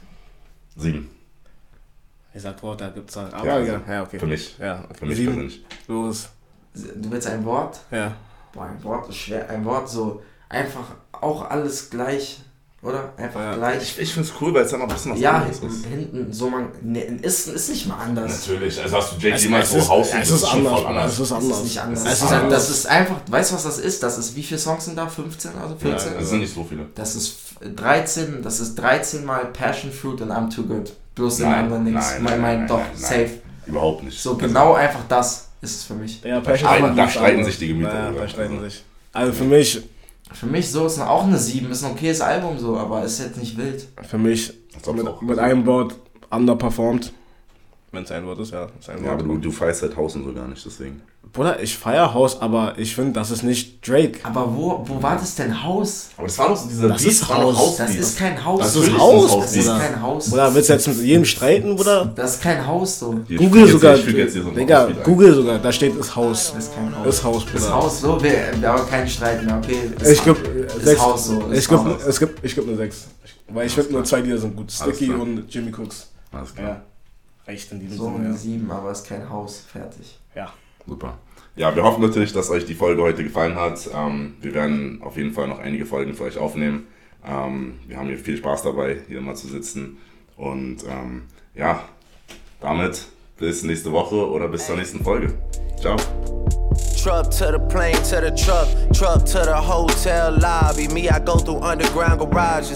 S2: Sieben.
S1: Ich sag Wort, da gibt's halt. Aber ja, ja, ja, okay.
S2: Für mich.
S1: Ja, okay.
S2: Für mich persönlich.
S1: Los.
S3: Du willst ein Wort?
S1: Ja.
S3: Boah, ein Wort ist schwer. Ein Wort so einfach auch alles gleich. Oder? Einfach ja. gleich.
S2: Ich, ich finde es cool, weil es dann noch ein bisschen was
S3: ja, anderes ist. Ja, hinten so man. Ne, ist, ist nicht mal anders.
S2: Natürlich. Also hast du JT mal so Haus
S1: Es ist anders. anders. Es ist anders.
S3: Es ist nicht anders. Es ist anders. Das ist einfach, weißt du, was das ist? Das ist, wie viele Songs sind da? 15, also 14?
S2: Ja, das sind nicht so viele.
S3: Das ist 13, das ist 13 mal Passion Fruit und I'm Too Good. Bloß in anderen nichts. Nein, nein, nein, doch, nein, safe.
S2: Überhaupt nicht.
S3: So also, genau einfach das ist es für mich.
S1: Ja,
S2: Passion Fruit. Da streiten sich die Gemüter.
S1: Ja, da streiten sich. Also für mich
S3: für mich so ist auch eine 7, ist ein okayes Album so, aber ist jetzt nicht wild.
S1: Für mich mit, mit einem Wort underperformed. Wenn es ein Wort ist, ja. Ist ein
S2: ja, aber du, du feierst halt Haus und so gar nicht, deswegen.
S1: Bruder, ich feier Haus, aber ich finde, das ist nicht Drake.
S3: Aber wo, wo war das denn Haus?
S2: Aber das war doch so dieser
S1: Das Beat, ist Haus.
S3: Haus. Das ist kein Haus.
S1: Das ist Haus.
S3: Das ist kein Haus.
S1: Oder willst du jetzt mit jedem streiten, Bruder?
S3: Das ist kein Haus so.
S1: Hier Google sogar. Digga, Google sogar. Da steht ist Haus.
S3: Das ist kein Haus.
S1: Ist Haus,
S3: Bruder. Ist Haus so. Wir, wir haben keinen Streit mehr, okay.
S1: Ist ich geb
S3: sechs. Haus so.
S1: Ich geb, es gibt, ich geb eine 6. Weil ich finde nur zwei Lieder sind gut. Sticky und Jimmy Cooks.
S2: Alles klar.
S1: Ja. Reicht in diesem
S3: So eine 7, aber ist kein Haus. Fertig.
S1: Ja.
S2: Super. Ja, wir hoffen natürlich, dass euch die Folge heute gefallen hat. Ähm, wir werden auf jeden Fall noch einige Folgen für euch aufnehmen. Ähm, wir haben hier viel Spaß dabei, hier mal zu sitzen. Und ähm, ja, damit bis nächste Woche oder bis zur nächsten Folge. Ciao. Truck to the plane to the truck, truck to the hotel lobby. Me, I go through underground garages.